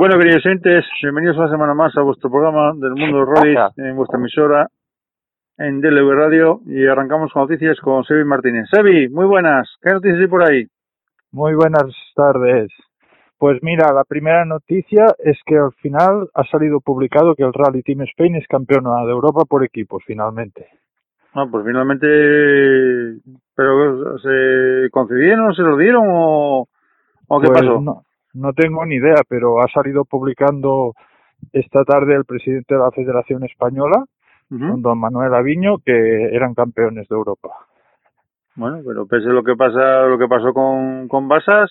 Bueno, queridos oyentes, bienvenidos una semana más a vuestro programa del mundo de rallies en vuestra emisora en DLV Radio y arrancamos con noticias con Sebi Martínez. Sebi, muy buenas, ¿qué noticias hay por ahí? Muy buenas tardes. Pues mira, la primera noticia es que al final ha salido publicado que el Rally Team Spain es campeón de Europa por equipos, finalmente. Ah, pues finalmente, pero ¿se concedieron, se lo dieron o, o qué Pues pasó? No, no tengo ni idea, pero ha salido publicando esta tarde el presidente de la Federación Española, don Manuel Aviño, que eran campeones de Europa. Bueno, pero pese a lo que pasa, lo que pasó con, con Basas,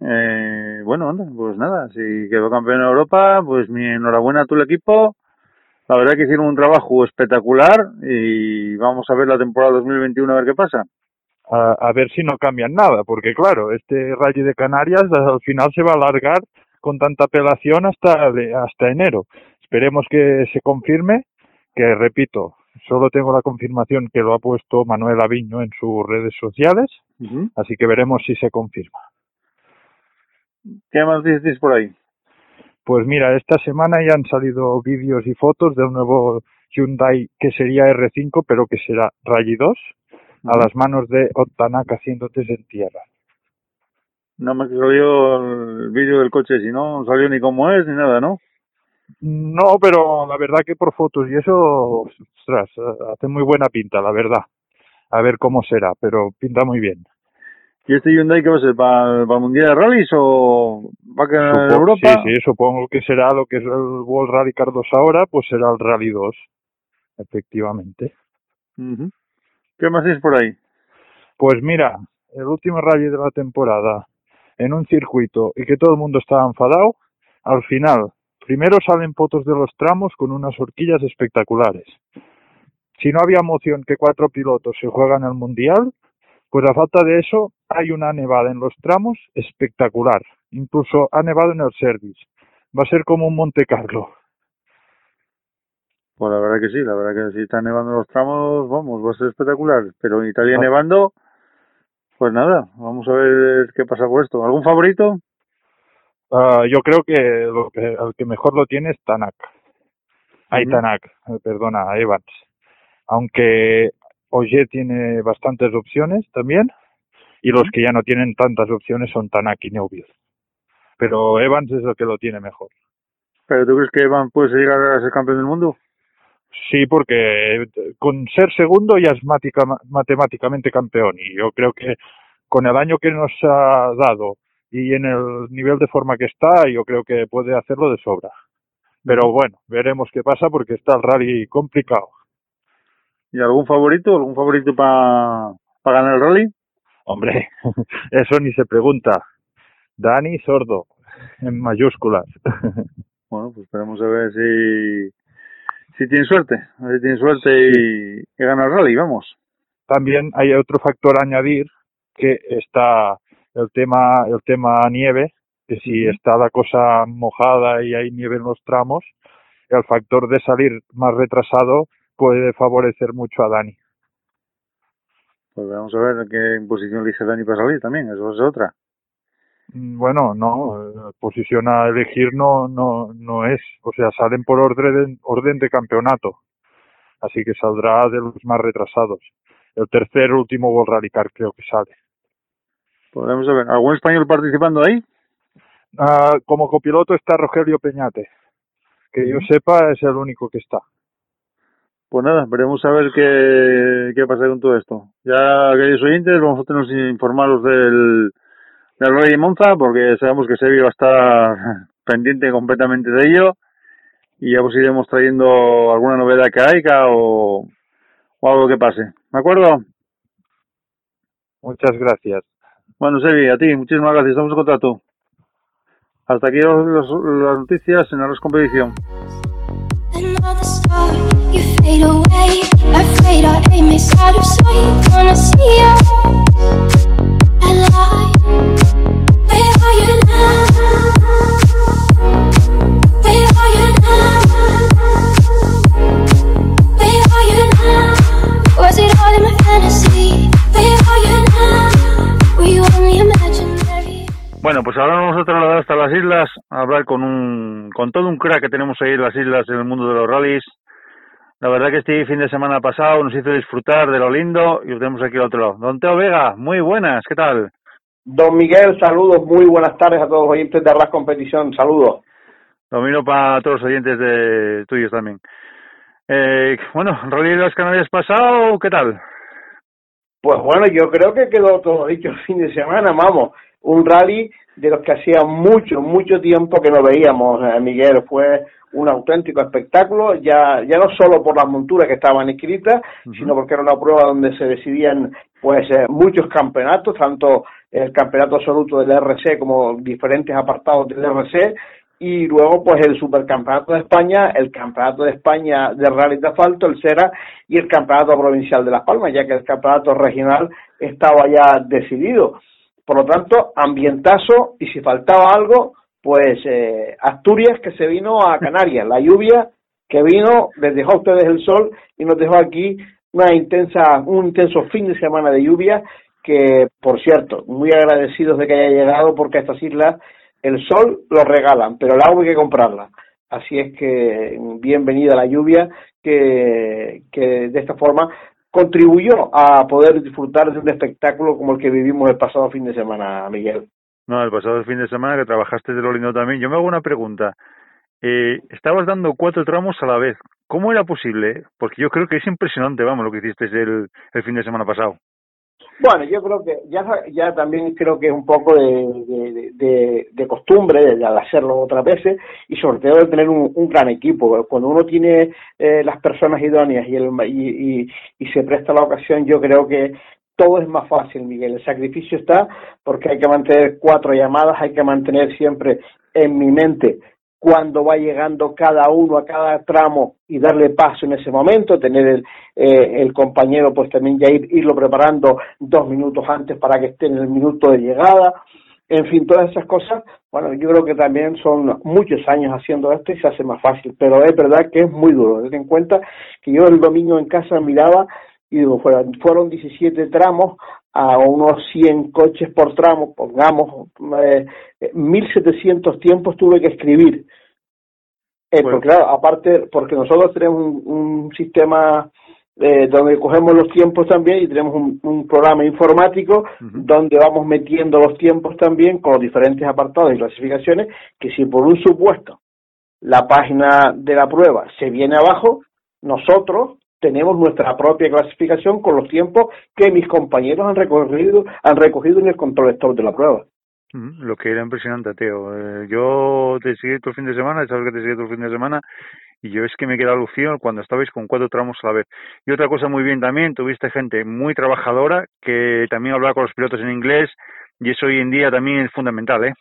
eh, bueno, anda, pues nada, si quedó campeón de Europa, pues mi enhorabuena a todo el equipo. La verdad que hicieron un trabajo espectacular y vamos a ver la temporada 2021 a ver qué pasa. A, a ver si no cambian nada, porque claro, este Rally de Canarias al final se va a alargar con tanta apelación hasta, hasta enero. Esperemos que se confirme, que repito, solo tengo la confirmación que lo ha puesto Manuel Aviño en sus redes sociales, así que veremos si se confirma. ¿Qué más dices por ahí? Pues mira, esta semana ya han salido vídeos y fotos del nuevo Hyundai que sería R5, pero que será Rally 2, a las manos de Ottanaka haciendo test en tierra. No me salió el vídeo del coche, si no, no salió ni cómo es ni nada, ¿no? No, pero la verdad que por fotos y eso, ostras, hace muy buena pinta, la verdad. A ver cómo será, pero pinta muy bien. ¿Y este Hyundai qué va a ser? ¿Para, para el Mundial de Rallys o va a quedar en Europa? Sí, sí, supongo que será lo que es el World Rally Car 2 ahora, pues será el Rally 2, efectivamente. Ujú. ¿Qué más tienes por ahí? Pues mira, el último rally de la temporada en un circuito y que todo el mundo estaba enfadado, al final, primero salen fotos de los tramos con unas horquillas espectaculares. Si no había moción que cuatro pilotos se juegan el mundial, pues a falta de eso hay una nevada en los tramos espectacular. Incluso ha nevado en el service. Va a ser como un Monte Carlo. Pues la verdad que sí, la verdad que si están nevando los tramos, vamos, va a ser espectacular. Pero en Italia Ah. nevando, pues nada, vamos a ver qué pasa por esto. ¿Algún favorito? Ah, yo creo que, lo que el que mejor lo tiene es Tanak. Ay, Ujú. Tanak, eh, perdona, Evans. Aunque Oye tiene bastantes opciones también, y los que ya no tienen tantas opciones son Tanak y Neuville. Pero Evans es el que lo tiene mejor. ¿Pero tú crees que Evan puede llegar a ser campeón del mundo? Sí, porque eh, con ser segundo ya es matemáticamente campeón, y yo creo que con el año que nos ha dado y en el nivel de forma que está, yo creo que puede hacerlo de sobra. Pero bueno, veremos qué pasa porque está el rally complicado. ¿Y algún favorito? ¿Algún favorito para ganar el rally? Hombre, eso ni se pregunta. Dani Sordo, en mayúsculas. Bueno, pues esperemos a ver si, si tiene suerte. A ver si tiene suerte y, y gana el rally, vamos. También hay otro factor a añadir que está el tema el tema nieve, que si está la cosa mojada y hay nieve en los tramos, el factor de salir más retrasado puede favorecer mucho a Dani. Pues vamos a ver qué posición elige Dani para salir también, eso es otra. Mm, bueno, no, posición a elegir no, no, no es, o sea, salen por orden, orden de campeonato, así que saldrá de los más retrasados. El tercer último World Rally Car creo que sale. Podemos ver, ¿algún español participando ahí? Ah, como copiloto está Rogelio Peñate, que yo sepa es el único que está. Pues nada, veremos a ver qué, qué pasa con todo esto. Ya, queridos oyentes, vamos a tener que informaros del, del Rey de Monza, porque sabemos que Sebi va a estar pendiente completamente de ello. Y ya os iremos trayendo alguna novedad que haya o, o algo que pase. ¿De acuerdo? Muchas gracias. Bueno, Sebi, a ti, muchísimas gracias. Estamos en contacto. Hasta aquí los, los, las noticias en la competición. Bueno, pues ahora vamos a trasladar hasta las islas a hablar con un con todo un crack que tenemos ahí en las islas en el mundo de los rallies. La verdad que este fin de semana pasado nos hizo disfrutar de lo lindo y tenemos aquí otro lado. Don Teo Vega, muy buenas, ¿qué tal? Don Miguel, saludos, muy buenas tardes a todos los oyentes de Arras Competición, saludos. Domino para todos los oyentes de tuyos también. Eh, bueno, Rally de las Canarias pasado, ¿qué tal? Pues bueno, yo creo que quedó todo dicho el fin de semana, vamos un rally de los que hacía mucho, mucho tiempo que no veíamos, eh, Miguel. Fue un auténtico espectáculo, ya, ya no solo por las monturas que estaban escritas, sino porque era una prueba donde se decidían pues eh, muchos campeonatos, tanto el campeonato absoluto del RC como diferentes apartados del RC, y luego pues el supercampeonato de España, el campeonato de España de rally de asfalto, el CERA, y el campeonato provincial de Las Palmas, ya que el campeonato regional estaba ya decidido. Por lo tanto, ambientazo y si faltaba algo, pues eh, Asturias que se vino a Canarias, la lluvia que vino, les dejó a ustedes el sol y nos dejó aquí una intensa, un intenso fin de semana de lluvia que, por cierto, muy agradecidos de que haya llegado porque a estas islas el sol lo regalan, pero el agua hay que comprarla. Así es que bienvenida la lluvia que, que de esta forma contribuyó a poder disfrutar de un espectáculo como el que vivimos el pasado fin de semana, Miguel. No, el pasado fin de semana que trabajaste de lo lindo también. Yo me hago una pregunta. Eh, estabas dando cuatro tramos a la vez. ¿Cómo era posible? Porque yo creo que es impresionante, vamos, lo que hiciste el, el fin de semana pasado. Bueno, yo creo que ya, ya también creo que es un poco de, de, de, costumbre de, hacerlo otras veces y sobre todo de tener un, un gran equipo. Cuando uno tiene eh, las personas idóneas y, el, y, y, y se presta la ocasión, yo creo que todo es más fácil, Miguel. El sacrificio está porque hay que mantener cuatro llamadas, hay que mantener siempre en mi mente cuando va llegando cada uno a cada tramo y darle paso en ese momento, tener el, eh, el compañero pues también ya ir, irlo preparando dos minutos antes para que esté en el minuto de llegada, en fin, todas esas cosas, bueno, yo creo que también son muchos años haciendo esto y se hace más fácil, pero es verdad que es muy duro, ten en cuenta que yo el domingo en casa miraba y digo, fueron, fueron 17 tramos a unos 100 coches por tramo, pongamos, eh, 1.700 tiempos tuve que escribir. Eh, porque claro, aparte, porque nosotros tenemos un, un sistema eh, donde cogemos los tiempos también y tenemos un, un programa informático uh -huh. donde vamos metiendo los tiempos también con los diferentes apartados y clasificaciones, que si por un supuesto la página de la prueba se viene abajo, nosotros tenemos nuestra propia clasificación con los tiempos que mis compañeros han recogido, han recogido en el control de la prueba. Lo que era impresionante, Teo. Eh, yo te seguí todo el fin de semana, sabes que te seguí todo el fin de semana, y yo es que me quedé alucinado cuando estabais con cuatro tramos a la vez. Y otra cosa muy bien también, tuviste gente muy trabajadora que también hablaba con los pilotos en inglés, y eso hoy en día también es fundamental, ¿eh?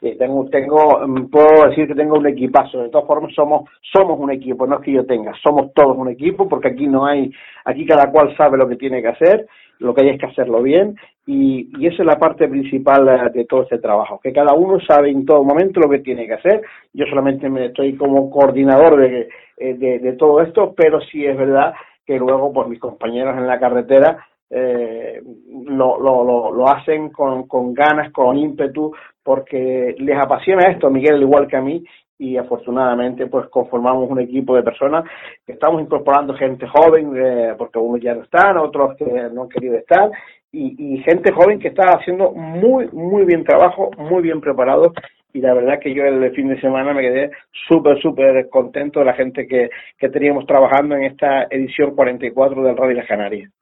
Sí, tengo, tengo, puedo decir que tengo un equipazo. De todas formas, somos, somos un equipo, no es que yo tenga, somos todos un equipo, porque aquí no hay, aquí cada cual sabe lo que tiene que hacer, lo que hay es que hacerlo bien, y, y esa es la parte principal de todo este trabajo, que cada uno sabe en todo momento lo que tiene que hacer. Yo solamente me estoy como coordinador de, de, de todo esto, pero sí es verdad que luego, pues mis compañeros en la carretera eh, lo, lo, lo, hacen con, con ganas, con ímpetu, porque les apasiona esto, Miguel, al igual que a mí, y afortunadamente pues conformamos un equipo de personas que estamos incorporando gente joven, eh, porque unos ya no están, otros que no han querido estar, y, gente joven que está haciendo muy, muy bien trabajo, muy bien preparado y la verdad que yo el fin de semana me quedé súper, súper contento de la gente que, que teníamos trabajando en esta edición 44 del Rally Las Canarias.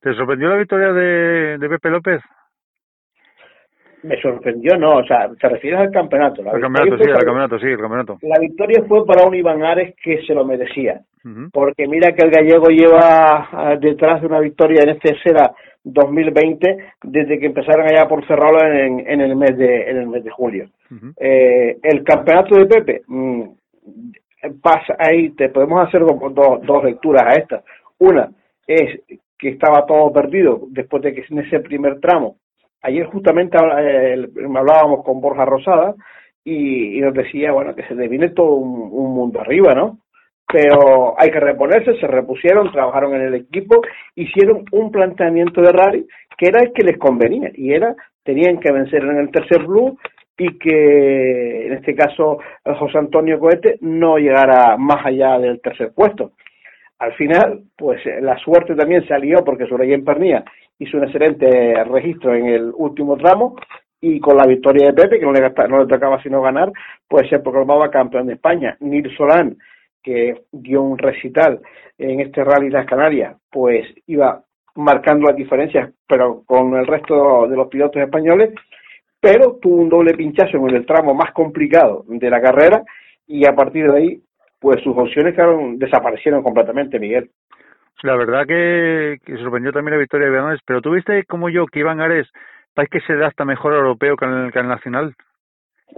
¿Te sorprendió la victoria de, de Pepe López? Me sorprendió, no, o sea, te refieres al campeonato. La el campeonato, sí, el campeonato, sí, el campeonato. La victoria fue para un Iván Ares que se lo merecía, porque mira que el gallego lleva ah, detrás de una victoria en este será 2020 desde que empezaron allá por cerrarlo en, en, el mes de en el mes de julio. eh, el campeonato de Pepe mmm, pasa ahí, te podemos hacer dos, dos lecturas a esta. Una es que estaba todo perdido después de que en ese primer tramo. Ayer justamente eh, hablábamos con Borja Rosada y, nos decía, bueno, que se le viene todo un, un mundo arriba, ¿no? pero hay que reponerse, se repusieron, trabajaron en el equipo, hicieron un planteamiento de rally que era el que les convenía y era tenían que vencer en el tercer blue y que en este caso José Antonio Cohete no llegara más allá del tercer puesto. Al final, pues la suerte también salió porque en Pernía hizo un excelente registro en el último tramo y con la victoria de Pepe, que no le, no le tocaba sino ganar, pues se proclamaba campeón de España. Nil Solán que dio un recital en este Rally Las Canarias, pues iba marcando las diferencias, pero con el resto de los pilotos españoles, pero tuvo un doble pinchazo en el tramo más complicado de la carrera y a partir de ahí, pues sus opciones quedaron, desaparecieron completamente, Miguel. La verdad que, sorprendió también la victoria de Iván Ares, pero tuviste como yo que Iván Ares parece que se da hasta mejor europeo que el, que el nacional.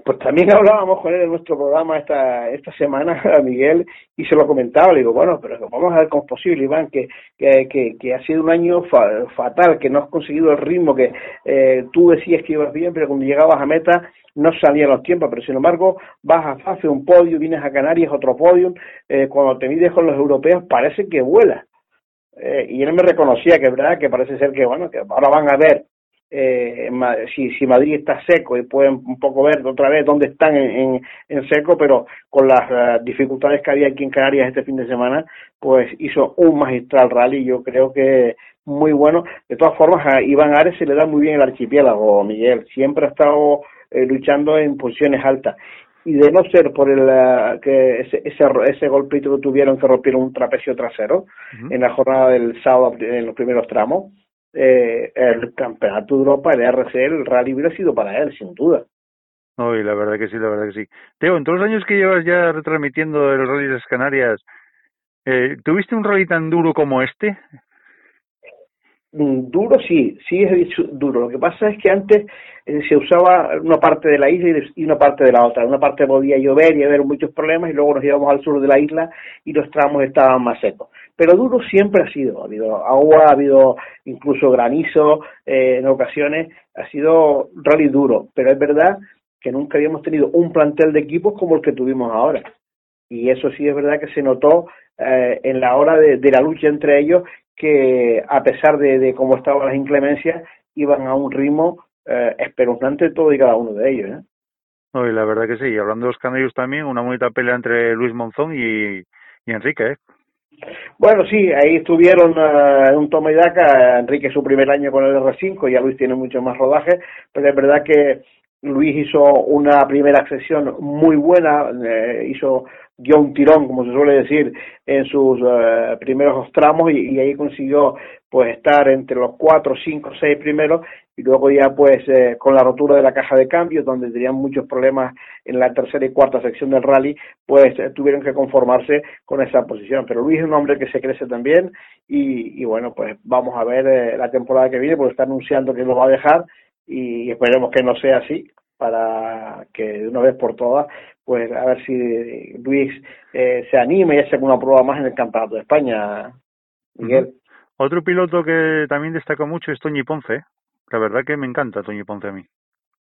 Pues también hablábamos con él en nuestro programa esta esta semana, a Miguel, y se lo comentaba, le digo, bueno, pero vamos a ver cómo es posible, Iván, que, que, ha sido un año fatal, que no has conseguido el ritmo, que eh, tú decías que ibas bien, pero cuando llegabas a meta no salían los tiempos, pero sin embargo vas a fase un podio, vienes a Canarias, otro podio, eh, cuando te mides con los europeos parece que vuela. Eh, y él me reconocía que verdad que parece ser que, bueno, que ahora van a ver eh, si, si Madrid está seco y pueden un poco ver otra vez dónde están en, en, seco, pero con las uh, dificultades que había aquí en Canarias este fin de semana, pues hizo un magistral rally, yo creo que muy bueno. De todas formas, a Iván Ares se le da muy bien el archipiélago, Miguel, siempre ha estado eh, luchando en posiciones altas. Y de no ser por el uh, que ese, ese, ese golpito que tuvieron que rompieron un trapecio trasero en la jornada del sábado en los primeros tramos, eh, el campeonato de Europa, el RC, el rally hubiera sido para él, sin duda. No, y la verdad que sí, la verdad que sí. Teo, en todos los años que llevas ya retransmitiendo el Rally de las Canarias, eh, ¿tuviste un rally tan duro como este? Mm, duro sí, sí es duro. Lo que pasa es que antes eh, se usaba una parte de la isla y una parte de la otra. Una parte podía llover y haber muchos problemas y luego nos íbamos al sur de la isla y los tramos estaban más secos pero duro siempre ha sido. Ha habido agua, ha habido incluso granizo eh, en ocasiones, ha sido rally duro, pero es verdad que nunca habíamos tenido un plantel de equipos como el que tuvimos ahora. Y eso sí es verdad que se notó eh, en la hora de, de, la lucha entre ellos, que a pesar de, de cómo estaban las inclemencias, iban a un ritmo eh, espeluznante todo y cada uno de ellos. ¿eh? No, y la verdad que sí, hablando de los canarios también, una bonita pelea entre Luis Monzón y, y Enrique, ¿eh? Bueno, sí, ahí estuvieron uh, un toma y daca, Enrique su primer año con el R5, ya Luis tiene mucho más rodaje, pero es verdad que Luis hizo una primera sesión muy buena, eh, hizo dio un tirón, como se suele decir, en sus uh, primeros tramos y, y, ahí consiguió pues estar entre los cuatro, cinco, seis primeros y luego ya pues eh, con la rotura de la caja de cambios donde tenían muchos problemas en la tercera y cuarta sección del rally pues eh, tuvieron que conformarse con esa posición. Pero Luis es un hombre que se crece también y, y bueno pues vamos a ver eh, la temporada que viene porque está anunciando que lo va a dejar y esperemos que no sea así para que de una vez por todas pues a ver si Luis eh, se anime y hace una prueba más en el campeonato de España Miguel uh -huh. Otro piloto que también destaca mucho es Toñi Ponce. La verdad que me encanta Toñi Ponce a mí.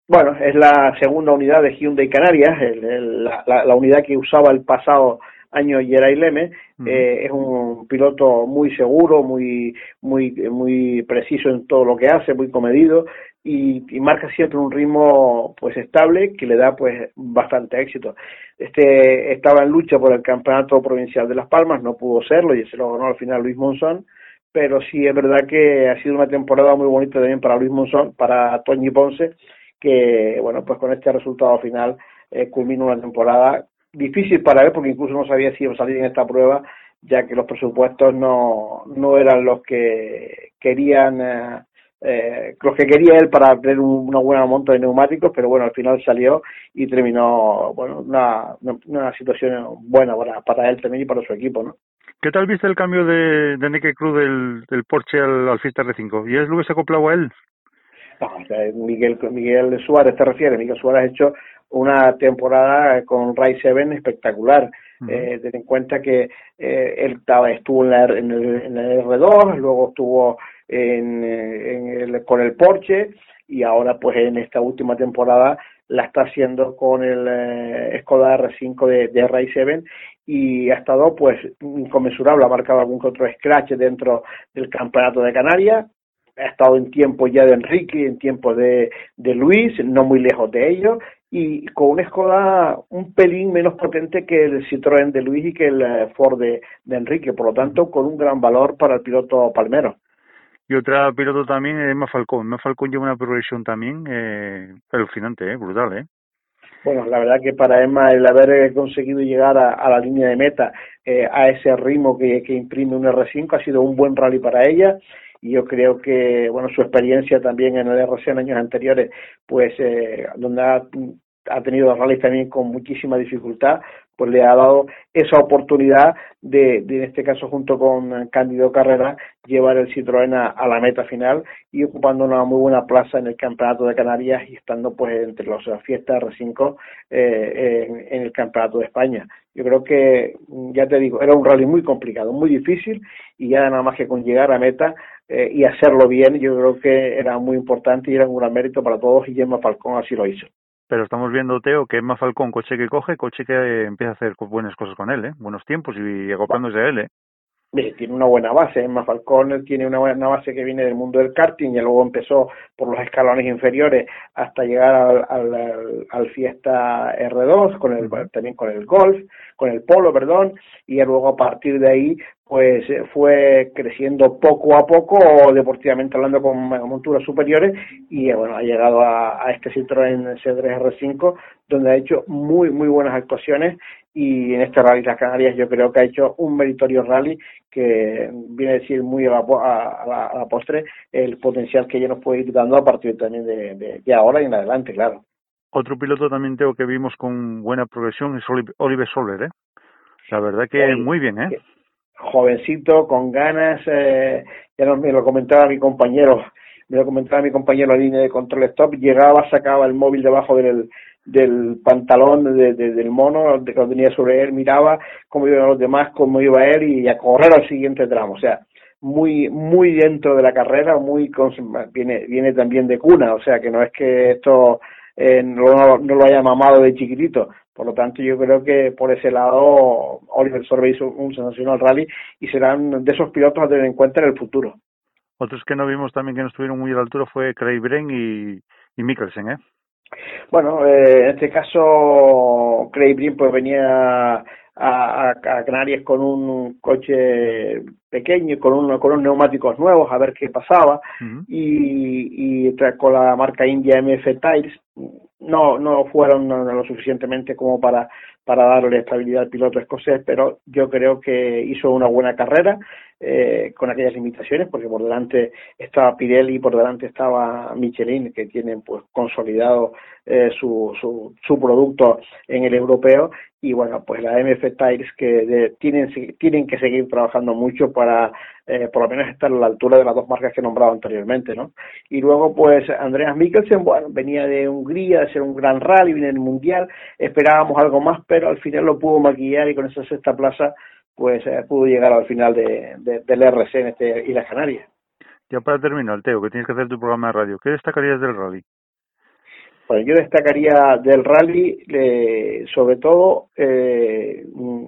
Bueno, es la segunda unidad de Hyundai Canarias, el, la, la, unidad que usaba el pasado años Geray Leme, eh, es un piloto muy seguro, muy, muy, muy preciso en todo lo que hace, muy comedido y, marca siempre un ritmo pues estable que le da pues bastante éxito. Este estaba en lucha por el campeonato provincial de Las Palmas, no pudo serlo y se lo ganó al final Luis Monzón, pero sí es verdad que ha sido una temporada muy bonita también para Luis Monzón, para Toñi Ponce, que bueno pues con este resultado final eh, culmina una temporada difícil para él porque incluso no sabía si iba a salir en esta prueba ya que los presupuestos no, no eran los que querían eh, eh, los que quería él para tener una buena monta de neumáticos, pero bueno, al final salió y terminó, bueno, una, una situación buena para, para él también y para su equipo, ¿no? ¿Qué tal viste el cambio de, de Nike Cruz del, del Porsche al, al Fiesta R5? ¿Y es lo que se acoplaba a él? Miguel, Miguel Suárez te refieres, Miguel Suárez ha hecho una temporada con Ray 7 espectacular. eh, ten en cuenta que eh, él estaba, estuvo en, la, en, el, en el R2, luego estuvo en, en el, con el Porsche y ahora pues en esta última temporada la está haciendo con el eh, Skoda R5 de, de Ray 7 y ha estado pues inconmensurable, ha marcado algún que otro scratch dentro del campeonato de Canarias, ha estado en tiempo ya de Enrique, en tiempo de, de Luis, no muy lejos de ellos, y con una Skoda un pelín menos potente que el Citroën de Luis y que el eh, Ford de, de Enrique, por lo tanto con un gran valor para el piloto palmero. Y otra piloto también es Emma Falcón. Emma Falcón lleva una progresión también eh, alucinante, eh, brutal, ¿eh? Bueno, la verdad que para Emma el haber conseguido llegar a, a la línea de meta eh, a ese ritmo que, que imprime un R5 ha sido un buen rally para ella y yo creo que bueno su experiencia también en el RC en años anteriores pues eh, donde ha, ha tenido rallies también con muchísima dificultad pues le ha dado esa oportunidad de, en este caso junto con Cándido Carrera llevar el Citroën a, la meta final y ocupando una muy buena plaza en el campeonato de Canarias y estando pues entre los fiestas R5 eh, en, en el campeonato de España yo creo que ya te digo era un rally muy complicado muy difícil y ya nada más que con llegar a meta eh, y hacerlo bien, yo creo que era muy importante y era un gran mérito para todos y Gemma Falcón así lo hizo. Pero estamos viendo, Teo, que Emma Falcón, coche que coge, coche que empieza a hacer buenas cosas con él, ¿eh? buenos tiempos y acoplándose a él. ¿eh? tiene una buena base, Emma Falcón tiene una buena base que viene del mundo del karting y luego empezó por los escalones inferiores hasta llegar al, al, al Fiesta R2, con el, también con el Golf, con el Polo, perdón, y luego a partir de ahí pues fue creciendo poco a poco deportivamente hablando con monturas superiores y bueno ha llegado a, a este Citroën C3 R5 donde ha hecho muy muy buenas actuaciones y en este rally las Canarias yo creo que ha hecho un meritorio rally que viene a decir muy a la, a la, a la postre el potencial que ella nos puede ir dando a partir también de, de, de ahora y en adelante claro otro piloto también tengo que vimos con buena progresión es Oliver Soler ¿eh? la verdad que sí. muy bien ¿eh? Jovencito, con ganas, eh, ya no, me lo comentaba mi compañero, me lo comentaba mi compañero la línea de control stop, llegaba, sacaba el móvil debajo del, del pantalón de, de, del mono que lo tenía sobre él, miraba cómo iban los demás, cómo iba él y a correr al siguiente tramo, o sea, muy muy dentro de la carrera, muy viene viene también de cuna, o sea que no es que esto eh, no, no lo haya mamado de chiquitito, por lo tanto, yo creo que por ese lado Oliver Sorbe hizo un sensacional rally y serán de esos pilotos a tener en cuenta en el futuro. Otros que no vimos también que no estuvieron muy a la altura fue Craig Bren y, y Mikkelsen, ¿eh? Bueno, eh, en este caso Craig Bren pues venía a, a, Canarias con un coche pequeño, con, un, con unos neumáticos nuevos, a ver qué pasaba, uh -huh. y, y con la marca India MF Tires, no no fueron lo suficientemente como para para darle estabilidad al piloto escocés, pero yo creo que hizo una buena carrera eh, con aquellas limitaciones, porque por delante estaba Pirelli y por delante estaba Michelin, que tienen pues consolidado eh, su, su, su producto en el europeo, y bueno, pues la MF Tires que de, tienen, tienen que seguir trabajando mucho para eh, por lo menos estar a la altura de las dos marcas que he nombrado anteriormente, ¿no? Y luego, pues, Andreas Mikkelsen, bueno, venía de Hungría, de ser un gran rally, viene del Mundial, esperábamos algo más, pero al final lo pudo maquillar y con esa sexta plaza, pues, eh, pudo llegar al final de, de, del RC en este Islas Canarias. Ya para terminar, Teo, que tienes que hacer tu programa de radio, ¿qué destacarías del rally? Pues yo destacaría del rally eh, sobre todo eh,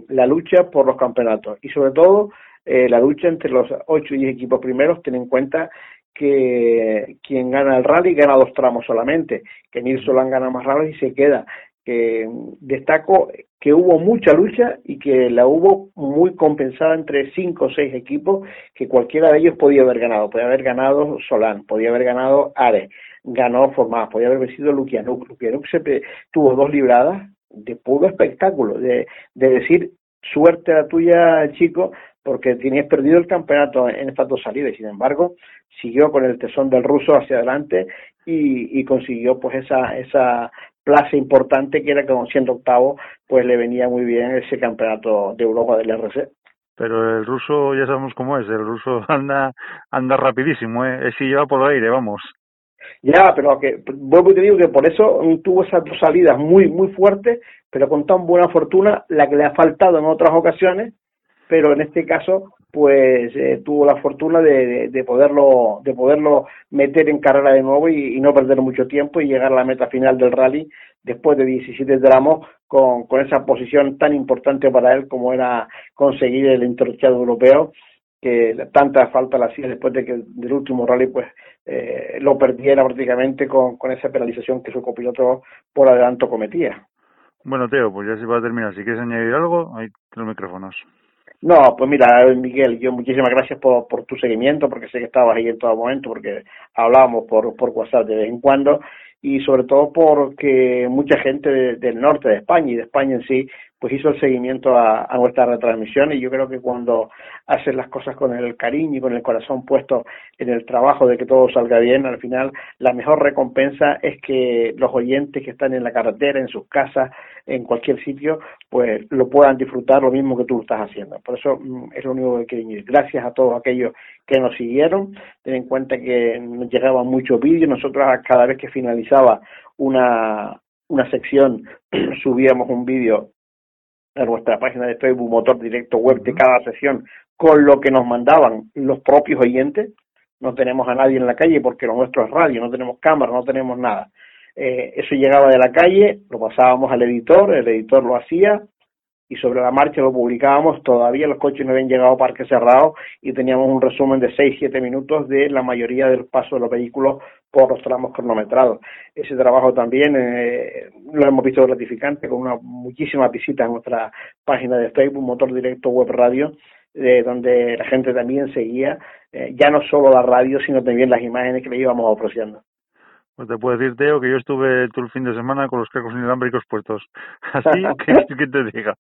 la lucha por los campeonatos y sobre todo eh, la lucha entre los ocho y diez equipos primeros, ten en cuenta que quien gana el rally gana dos tramos solamente, que Nils Solán gana más rally y se queda. Que destaco que hubo mucha lucha y que la hubo muy compensada entre cinco o seis equipos, que cualquiera de ellos podía haber ganado. Podía haber ganado Solán, podía haber ganado Ares, ganó Formás, podía haber vencido Lukianuk. Lukianuk se tuvo dos libradas de puro espectáculo, de, de decir suerte la tuya, chico, porque tenías perdido el campeonato en estas dos salidas. Sin embargo, siguió con el tesón del ruso hacia adelante y, y consiguió pues esa, esa plaza importante que era como siendo octavo, pues le venía muy bien ese campeonato de Europa del RC. Pero el ruso ya sabemos cómo es, el ruso anda anda rapidísimo, ¿eh? si lleva por el aire, vamos. Ya, pero que vuelvo y te digo que por eso tuvo esas dos salidas muy muy fuertes, pero con tan buena fortuna, la que le ha faltado en otras ocasiones, pero en este caso pues eh, tuvo la fortuna de, de, poderlo de poderlo meter en carrera de nuevo y, no perder mucho tiempo y llegar a la meta final del rally después de 17 tramos con, con esa posición tan importante para él como era conseguir el intercambio europeo que tanta falta le hacía después de que del último rally pues eh, lo perdiera prácticamente con, con esa penalización que su copiloto por adelanto cometía. Bueno, Teo, pues ya se va a terminar. Si quieres añadir algo, hay los micrófonos. No, pues mira, Miguel, yo muchísimas gracias por, por tu seguimiento, porque sé que estabas ahí en todo momento, porque hablábamos por, por WhatsApp de vez en cuando, y sobre todo porque mucha gente del norte de España y de España en sí pues hizo el seguimiento a, a nuestra retransmisión y yo creo que cuando haces las cosas con el cariño y con el corazón puesto en el trabajo de que todo salga bien, al final la mejor recompensa es que los oyentes que están en la carretera, en sus casas, en cualquier sitio, pues lo puedan disfrutar lo mismo que tú estás haciendo. Por eso mm, es lo único que quiero decir. Gracias a todos aquellos que nos siguieron. Ten en cuenta que nos llegaban muchos vídeos. Nosotros cada vez que finalizaba una, una sección subíamos un vídeo a nuestra página de Facebook Motor Directo Web de cada sesión con lo que nos mandaban los propios oyentes. No tenemos a nadie en la calle porque lo nuestro es radio, no tenemos cámara, no tenemos nada. Eh, eso llegaba de la calle, lo pasábamos al editor, el editor lo hacía, y sobre la marcha lo publicábamos, todavía los coches no habían llegado a parque cerrado y teníamos un resumen de 6-7 minutos de la mayoría del paso de los vehículos por los tramos cronometrados. Ese trabajo también eh, lo hemos visto gratificante con una muchísimas visitas en nuestra página de Facebook, Motor Directo Web Radio, eh, donde la gente también seguía eh, ya no solo la radio, sino también las imágenes que le íbamos ofreciendo. Pues te puedo decir, Teo, que yo estuve todo el fin de semana con los cascos inalámbricos puestos. Así que, que te diga.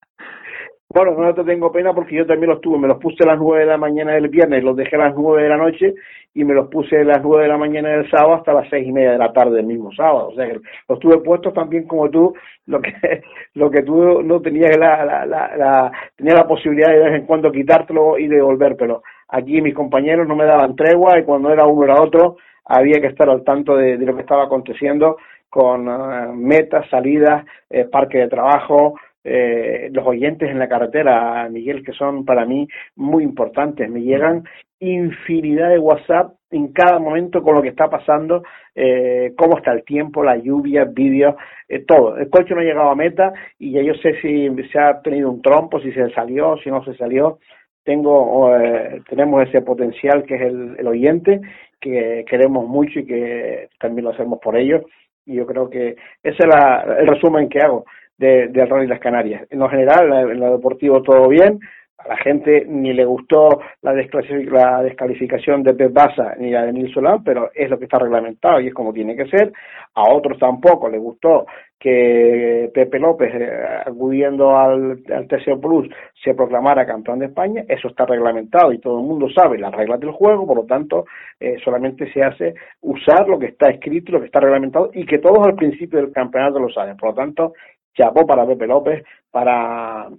Bueno, no te tengo pena porque yo también los tuve. Me los puse a las nueve de la mañana del viernes, los dejé a las nueve de la noche y me los puse a las nueve de la mañana del sábado hasta las seis y media de la tarde del mismo sábado. O sea que los tuve puestos también como tú, lo que lo que tú no tenías la, la, la, la, tenías la posibilidad de vez en cuando quitártelo y devolvértelo. Aquí mis compañeros no me daban tregua y cuando era uno era otro había que estar al tanto de, lo que estaba aconteciendo con uh, metas, salidas, eh, parque de trabajo, eh, los oyentes en la carretera, Miguel, que son para mí muy importantes. Me llegan infinidad de WhatsApp en cada momento con lo que está pasando, eh, cómo está el tiempo, la lluvia, vídeos, eh, todo. El coche no ha llegado a meta y ya yo sé si se ha tenido un trompo, si se salió, si no se salió. Tengo, eh, tenemos ese potencial que es el oyente que queremos mucho y que también lo hacemos por ellos. Y yo creo que ese es la, el resumen que hago de, del Rally Las Canarias. En lo general, en lo deportivo todo bien. A la gente ni le gustó la, la descalificación de Pep Baza ni la de Nils Solán, pero es lo que está reglamentado y es como tiene que ser. A otros tampoco le gustó que Pepe López, eh, acudiendo al, al TCO Plus, se proclamara campeón de España, eso está reglamentado y todo el mundo sabe las reglas del juego, por lo tanto, eh, solamente se hace usar lo que está escrito, lo que está reglamentado y que todos al principio del campeonato lo saben. Por lo tanto, chapó para Pepe López, para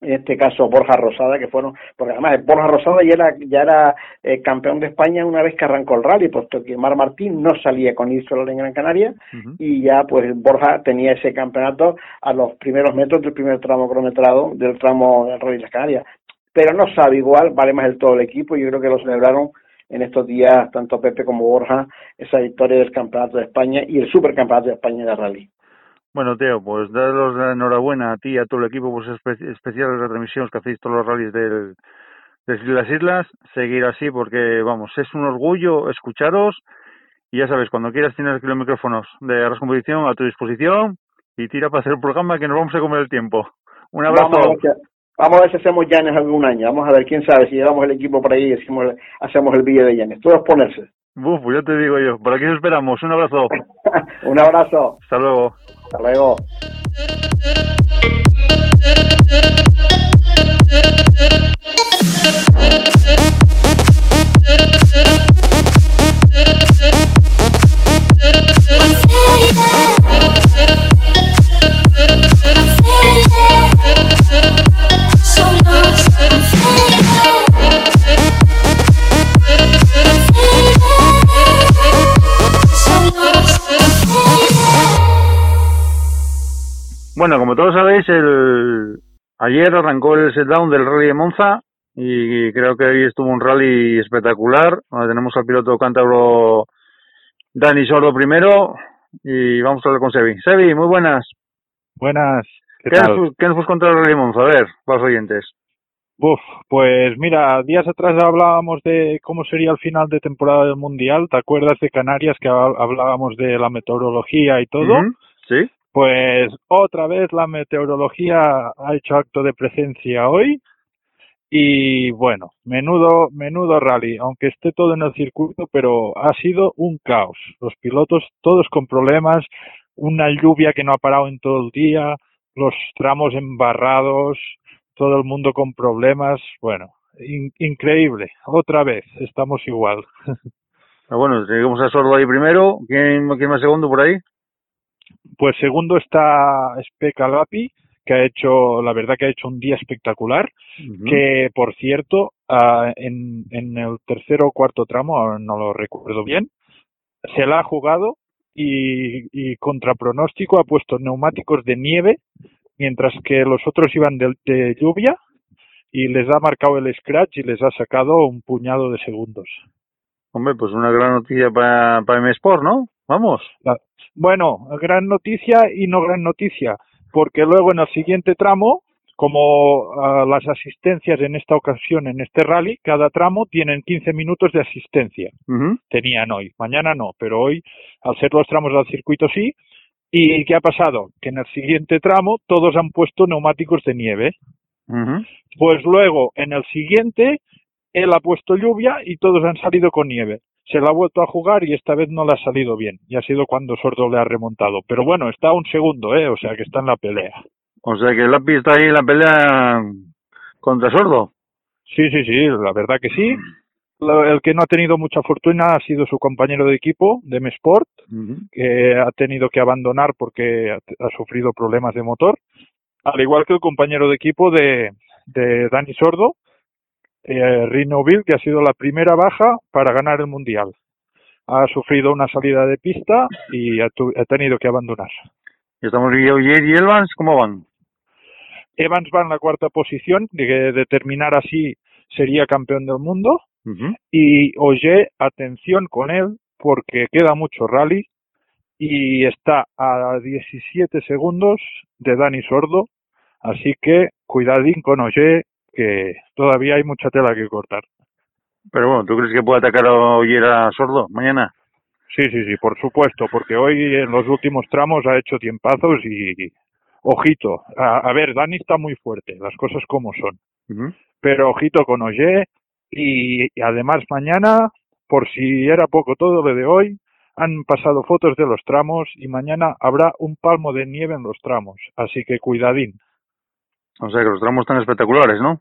en este caso Borja Rosada, que fueron, porque además Borja Rosada ya era, ya era eh, campeón de España una vez que arrancó el rally, puesto que Mar Martín no salía con Isol en Gran Canaria, y ya pues Borja tenía ese campeonato a los primeros metros del primer tramo cronometrado del tramo del Rally de las Canarias. Pero no sabe igual, vale más el todo el equipo, y yo creo que lo celebraron en estos días, tanto Pepe como Borja, esa victoria del Campeonato de España y el Supercampeonato de España de Rally. Bueno, Teo, pues daros la enhorabuena a ti y a todo el equipo por esas especiales retransmisiones que hacéis todos los rallies del, de las islas. Seguir así porque, vamos, es un orgullo escucharos. Y ya sabes, cuando quieras tienes aquí los micrófonos de Arras Competición a tu disposición y tira para hacer el programa que nos vamos a comer el tiempo. Un abrazo. Vamos a ver si, hacemos Llanes algún año. Vamos a ver, quién sabe, si llevamos el equipo por ahí y hacemos, hacemos el vídeo de Llanes. Todo es ponerse. Uf, pues ya te digo yo. Por aquí os esperamos. Un abrazo. Un abrazo. Hasta luego. Hasta luego. Todos sabéis, el ayer arrancó el setdown del Rally de Monza y creo que hoy estuvo un rally espectacular. tenemos al piloto cántabro Dani Sordo primero y vamos a hablar con Sebi. Sebi, muy buenas. Buenas. ¿Qué, Nos, ¿Qué, nos, contar el Rally de Monza? A ver, para los oyentes. Uf, pues mira, días atrás hablábamos de cómo sería el final de temporada del Mundial. ¿Te acuerdas de Canarias que hablábamos de la meteorología y todo? Sí. Pues otra vez la meteorología ha hecho acto de presencia hoy y bueno, menudo, menudo rally, aunque esté todo en el circuito, pero ha sido un caos. Los pilotos todos con problemas, una lluvia que no ha parado en todo el día, los tramos embarrados, todo el mundo con problemas, bueno, increíble. Otra vez, estamos igual. Ah, bueno, llegamos a Sordo ahí primero, ¿quién, quién más segundo por ahí? Pues segundo está Speca Lapi, que ha hecho, la verdad que ha hecho un día espectacular, que por cierto, uh, en, en el tercero o cuarto tramo, no lo recuerdo bien, se la ha jugado y, y contra pronóstico ha puesto neumáticos de nieve, mientras que los otros iban de, de lluvia y les ha marcado el scratch y les ha sacado un puñado de segundos. Hombre, pues una gran noticia para, para M-Sport, ¿no? Vamos. Bueno, gran noticia y no gran noticia, porque luego en el siguiente tramo, como uh, las asistencias en esta ocasión, en este rally, cada tramo tienen 15 minutos de asistencia. Tenían hoy, mañana no, pero hoy, al ser los tramos del circuito sí. ¿Y qué ha pasado? Que en el siguiente tramo todos han puesto neumáticos de nieve. Pues luego, en el siguiente, él ha puesto lluvia y todos han salido con nieve se la ha vuelto a jugar y esta vez no le ha salido bien. Y ha sido cuando Sordo le ha remontado. Pero bueno, está un segundo, ¿eh? O sea que está en la pelea. O sea que la pista ahí en la pelea contra Sordo. Sí, sí, sí, la verdad que sí. El que no ha tenido mucha fortuna ha sido su compañero de equipo de M-Sport, que ha tenido que abandonar porque ha, sufrido problemas de motor. Al igual que el compañero de equipo de, de Dani Sordo, eh, que ha sido la primera baja para ganar el Mundial. Ha sufrido una salida de pista y ha, tenido que abandonar. ¿Estamos y Evans cómo van? Evans va en la cuarta posición, de, de terminar así sería campeón del mundo. Y oye, atención con él, porque queda mucho rally y está a 17 segundos de Dani Sordo. Así que cuidadín con Oye, que todavía hay mucha tela que cortar. Pero bueno, ¿tú crees que puede atacar a Ollera sordo mañana? Sí, sí, sí, por supuesto, porque hoy en los últimos tramos ha hecho tiempazos y, ojito, a, ver, Dani está muy fuerte, las cosas como son. Pero ojito con Oye y, y, además mañana, por si era poco todo lo de hoy, han pasado fotos de los tramos y mañana habrá un palmo de nieve en los tramos, así que cuidadín. O sea que los tramos están espectaculares, ¿no?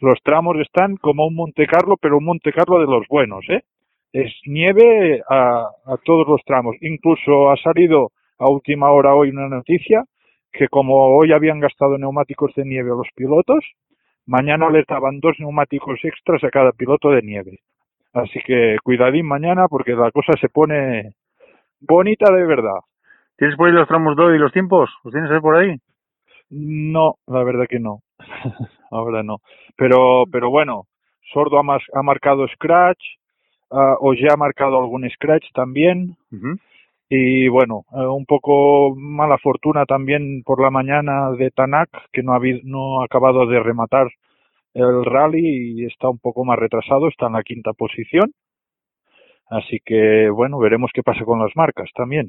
Los tramos están como un Monte Carlo, pero un Monte Carlo de los buenos, ¿eh? Es nieve a, a todos los tramos. Incluso ha salido a última hora hoy una noticia que como hoy habían gastado neumáticos de nieve a los pilotos, mañana les daban dos neumáticos extras a cada piloto de nieve. Así que cuidadín mañana porque la cosa se pone bonita de verdad. ¿Tienes por ahí los tramos de hoy y los tiempos? ¿Los tienes ahí por ahí? No, la verdad que no. Ahora no. Pero, pero bueno, Sordo ha, ha marcado Scratch, uh, Oye ha marcado algún scratch también. Y bueno, eh, un poco mala fortuna también por la mañana de Tanak, que no ha, no ha acabado de rematar el rally y está un poco más retrasado, está en la quinta posición. Así que bueno, veremos qué pasa con las marcas también.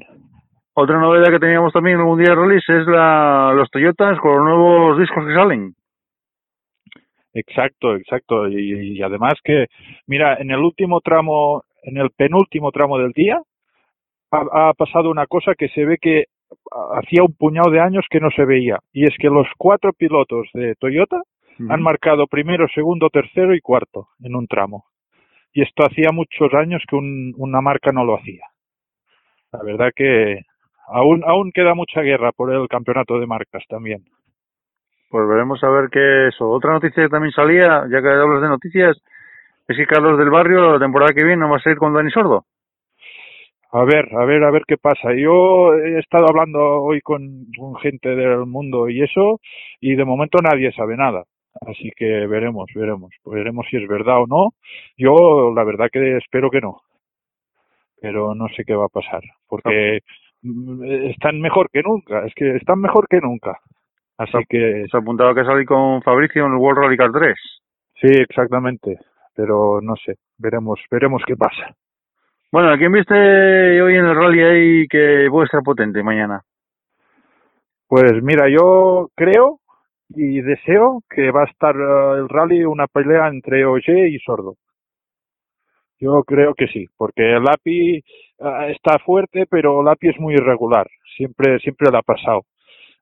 Otra novedad que teníamos también en el Mundial Release es la, los Toyotas con los nuevos discos que salen. Exacto, exacto. Y, y, además que, mira, en el último tramo, en el penúltimo tramo del día, ha, ha pasado una cosa que se ve que hacía un puñado de años que no se veía. Y es que los cuatro pilotos de Toyota han marcado primero, segundo, tercero y cuarto en un tramo. Y esto hacía muchos años que un, una marca no lo hacía. La verdad que aún, aún queda mucha guerra por el campeonato de marcas también. Pues veremos a ver qué eso. Otra noticia que también salía, ya que hablas de noticias, es que Carlos del Barrio la temporada que viene no va a seguir con Dani Sordo. A ver, a ver, a ver qué pasa. Yo he estado hablando hoy con, con gente del mundo y eso, y de momento nadie sabe nada. Así que veremos, veremos, veremos si es verdad o no. Yo la verdad que espero que no, pero no sé qué va a pasar, porque mm, están mejor que nunca, es que están mejor que nunca. Así que... Se ha apuntado que salí con Fabricio en el World Rally Car 3. Sí, exactamente, pero no sé, veremos, veremos qué pasa. Bueno, ¿a quién viste hoy en el rally ahí que puede estar potente mañana? Pues mira, yo creo y deseo que va a estar uh, el rally una pelea entre Oye y Sordo. Yo creo que sí, porque el API uh, está fuerte, pero el API es muy irregular, siempre siempre le ha pasado.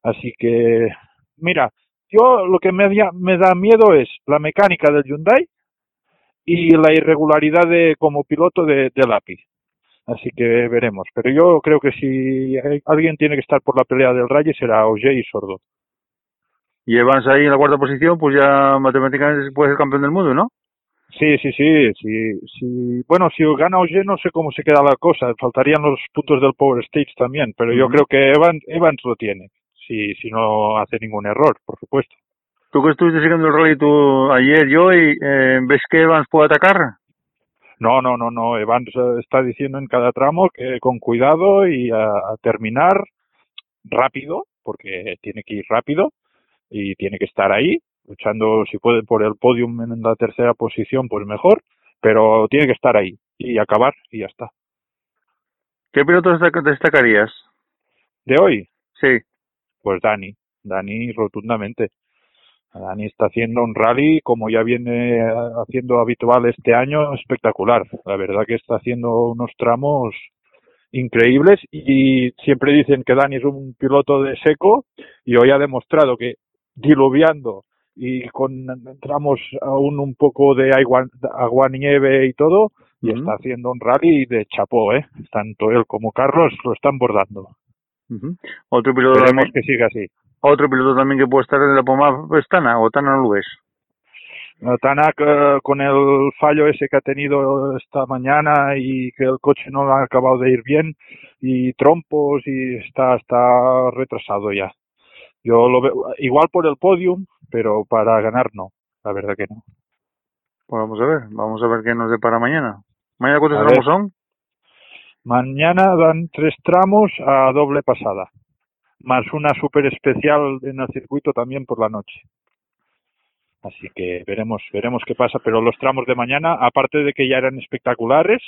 Así que, mira, yo lo que me, me da miedo es la mecánica del Hyundai y la irregularidad de como piloto de, del API. Así que veremos. Pero yo creo que si alguien tiene que estar por la pelea del Rally será Oye y Sordo. Y Evans ahí en la cuarta posición, pues ya matemáticamente puede ser campeón del mundo, ¿no? Sí, sí, sí, sí, sí. Bueno, si gana Oye no sé cómo se queda la cosa. Faltarían los puntos del Power Stage también, pero yo creo que Evans, Evans lo tiene. Si, si no hace ningún error, por supuesto. Tú que estuviste siguiendo el rally tú ayer y hoy, eh, ¿ves que Evans puede atacar? No, no, no, no. Evans está diciendo en cada tramo que con cuidado y a, a terminar rápido, porque tiene que ir rápido y tiene que estar ahí, luchando si puede por el podium en la tercera posición, pues mejor, pero tiene que estar ahí y acabar y ya está. ¿Qué pilotos destacarías? ¿De hoy? Sí. Pues Dani, Dani rotundamente. Dani está haciendo un rally, como ya viene haciendo habitual este año, espectacular. La verdad que está haciendo unos tramos increíbles y siempre dicen que Dani es un piloto de seco y hoy ha demostrado que diluviando y con tramos aún un poco de agua, agua nieve y todo y está haciendo un rally de chapó, ¿eh? Tanto él como Carlos lo están bordando. Otro piloto también, que siga así. Otro piloto también que puede estar en la pomada es Tana, o Tana no lo ves. Tanak uh, con el fallo ese que ha tenido esta mañana y que el coche no ha acabado de ir bien y trompos y está está retrasado ya. Yo lo veo igual por el podium, pero para ganar no, la verdad que no. Pues vamos a ver, vamos a ver qué nos depara mañana. ¿Mañana cuántos tramos son? Mañana dan tres tramos a doble pasada, más una super especial en el circuito también por la noche. Así que veremos, veremos qué pasa. Pero los tramos de mañana, aparte de que ya eran espectaculares,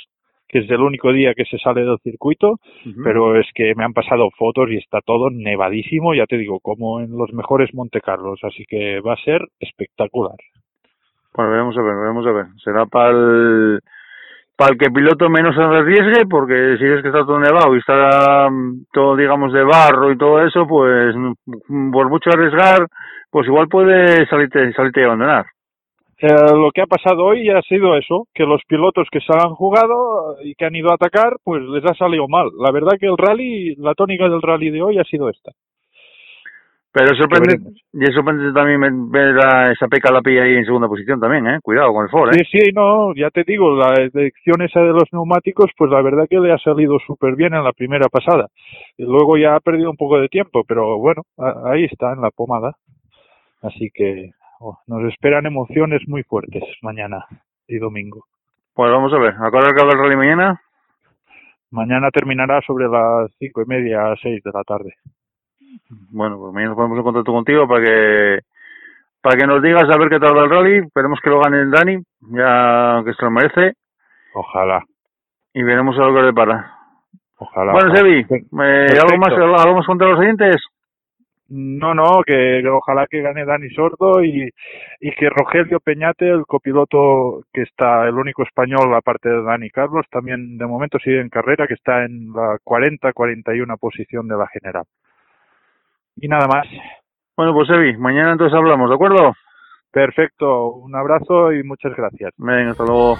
que es el único día que se sale del circuito, uh -huh. pero es que me han pasado fotos y está todo nevadísimo, ya te digo, como en los mejores Monte Carlos, así que va a ser espectacular. Bueno, veremos a ver, veremos a ver. Será para el, para el que piloto menos se arriesgue, porque si es que está todo nevado y está todo, digamos, de barro y todo eso, pues por mucho arriesgar, pues igual puede salirte, salirte y abandonar. Eh, lo que ha pasado hoy ha sido eso, que los pilotos que se han jugado y que han ido a atacar, pues les ha salido mal. La verdad que el rally, la tónica del rally de hoy ha sido esta. Pero sorprende, y es sorprendente también ver a esa peca la pilla ahí en segunda posición también, ¿eh? Cuidado con el Ford, ¿eh? Sí, sí, no, ya te digo, la elección esa de los neumáticos, pues la verdad que le ha salido súper bien en la primera pasada. Y luego ya ha perdido un poco de tiempo, pero bueno, ahí está, en la pomada. Así que oh, nos esperan emociones muy fuertes mañana y domingo. Pues vamos a ver, ¿a hora acaba el rally mañana? Mañana terminará sobre las cinco y media, seis de la tarde. Bueno, pues mañana nos ponemos en contacto contigo para que para que nos digas a ver qué tal va el rally. Esperemos que lo gane el Dani, ya que se lo merece. Ojalá, Y veremos a lo que le para. ojalá. Bueno. Sebi, eh, ¿algo más. ¿algo más contra los oyentes? No, no, que que ojalá que gane Dani Sordo y, y que Rogelio Peñate, el copiloto que está, el único español aparte de Dani Carlos, también de momento sigue en carrera, que está en la 40-41 posición de la general. Y nada más. Bueno, pues Sebi, mañana entonces hablamos, ¿de acuerdo? Perfecto, un abrazo y muchas gracias. Venga, hasta luego.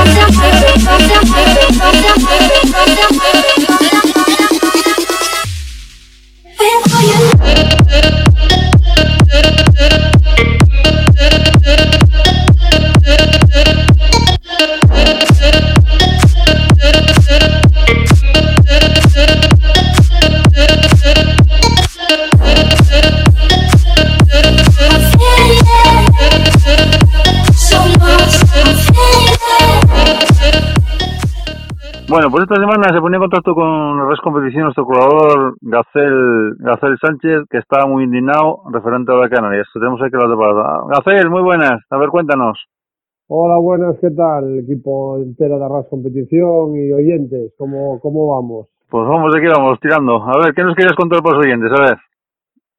Thank you. Bueno, pues esta semana se ponía en contacto con la Res Competición nuestro colaborador Gacel, Gacel Sánchez, que estaba muy indignado referente a la Canarias. Tenemos aquí la temporada. Gacel, muy buenas. A ver, cuéntanos. Hola, buenas, ¿qué tal? Equipo entero de Arras Competición y oyentes, ¿cómo, cómo vamos? Pues vamos de aquí, vamos tirando. A ver, ¿qué nos quieres contar para los oyentes? A ver.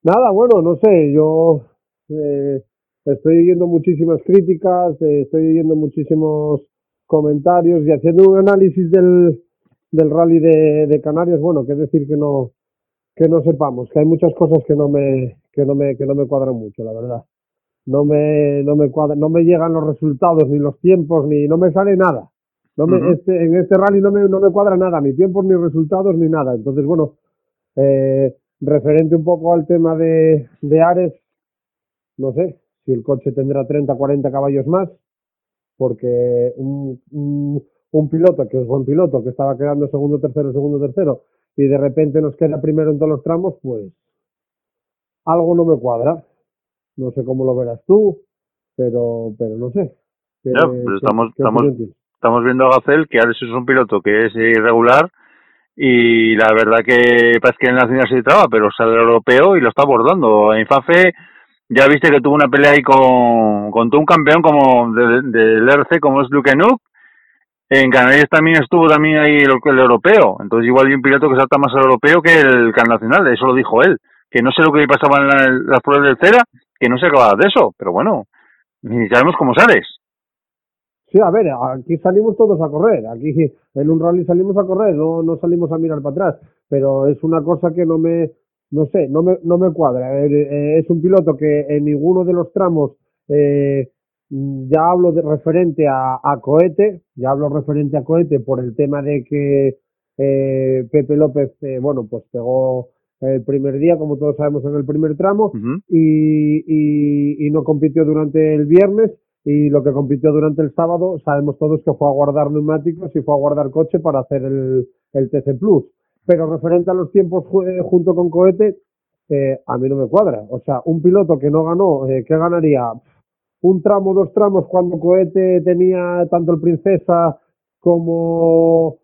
Nada, bueno, no sé, yo eh, estoy viendo muchísimas críticas, eh, estoy viendo muchísimos comentarios y haciendo un análisis del, del rally de, de Canarias, bueno, que decir que no que no sepamos, que hay muchas cosas que no me que no me que no me cuadran mucho, la verdad. No me no me cuadra, no me llegan los resultados ni los tiempos ni no me sale nada. No me, este, en este rally no me, no me cuadra nada, ni tiempos, ni resultados, ni nada. Entonces, bueno, eh, referente un poco al tema de, de Ares, no sé si el coche tendrá 30, 40 caballos más, porque un, un, un piloto que es buen piloto, que estaba quedando segundo, tercero, segundo, tercero, y de repente nos queda primero en todos los tramos, pues algo no me cuadra. No sé cómo lo verás tú, pero, pero no sé. ¿Qué- Ya, pues qué- estamos- qué estamos-? Estamos viendo a Gacel, que ahora es un piloto que es irregular y la verdad que parece que en la nacional se traba, pero sale al europeo y lo está abordando. En Fafe ya viste que tuvo una pelea ahí con, con todo un campeón como de- del RC como es Luke Nuke. En Canarias también estuvo también ahí el, el europeo. Entonces igual hay un piloto que salta más al europeo que el, que al nacional. Eso lo dijo él. Que no sé lo que pasaba en la- las pruebas del Cera, que no se acababa de eso. Pero bueno, ni sabemos cómo sales. Sí, a ver, aquí salimos todos a correr. Aquí en un rally salimos a correr, no, no salimos a mirar para atrás. Pero es una cosa que no me, no sé, no me, no me cuadra. Eh, eh, es un piloto que en ninguno de los tramos, eh, ya hablo de referente a, a Cohete, ya hablo referente a Cohete por el tema de que eh, Pepe López, eh, bueno, pues pegó el primer día, como todos sabemos, en el primer tramo y, y, y no compitió durante el viernes y lo que compitió durante el sábado sabemos todos que fue a guardar neumáticos y fue a guardar coche para hacer el, el TC Plus. Pero referente a los tiempos eh, junto con Cohete, eh, a mí no me cuadra. O sea, un piloto que no ganó, eh, ¿qué ganaría? Un tramo, dos tramos cuando Cohete tenía tanto el Princesa como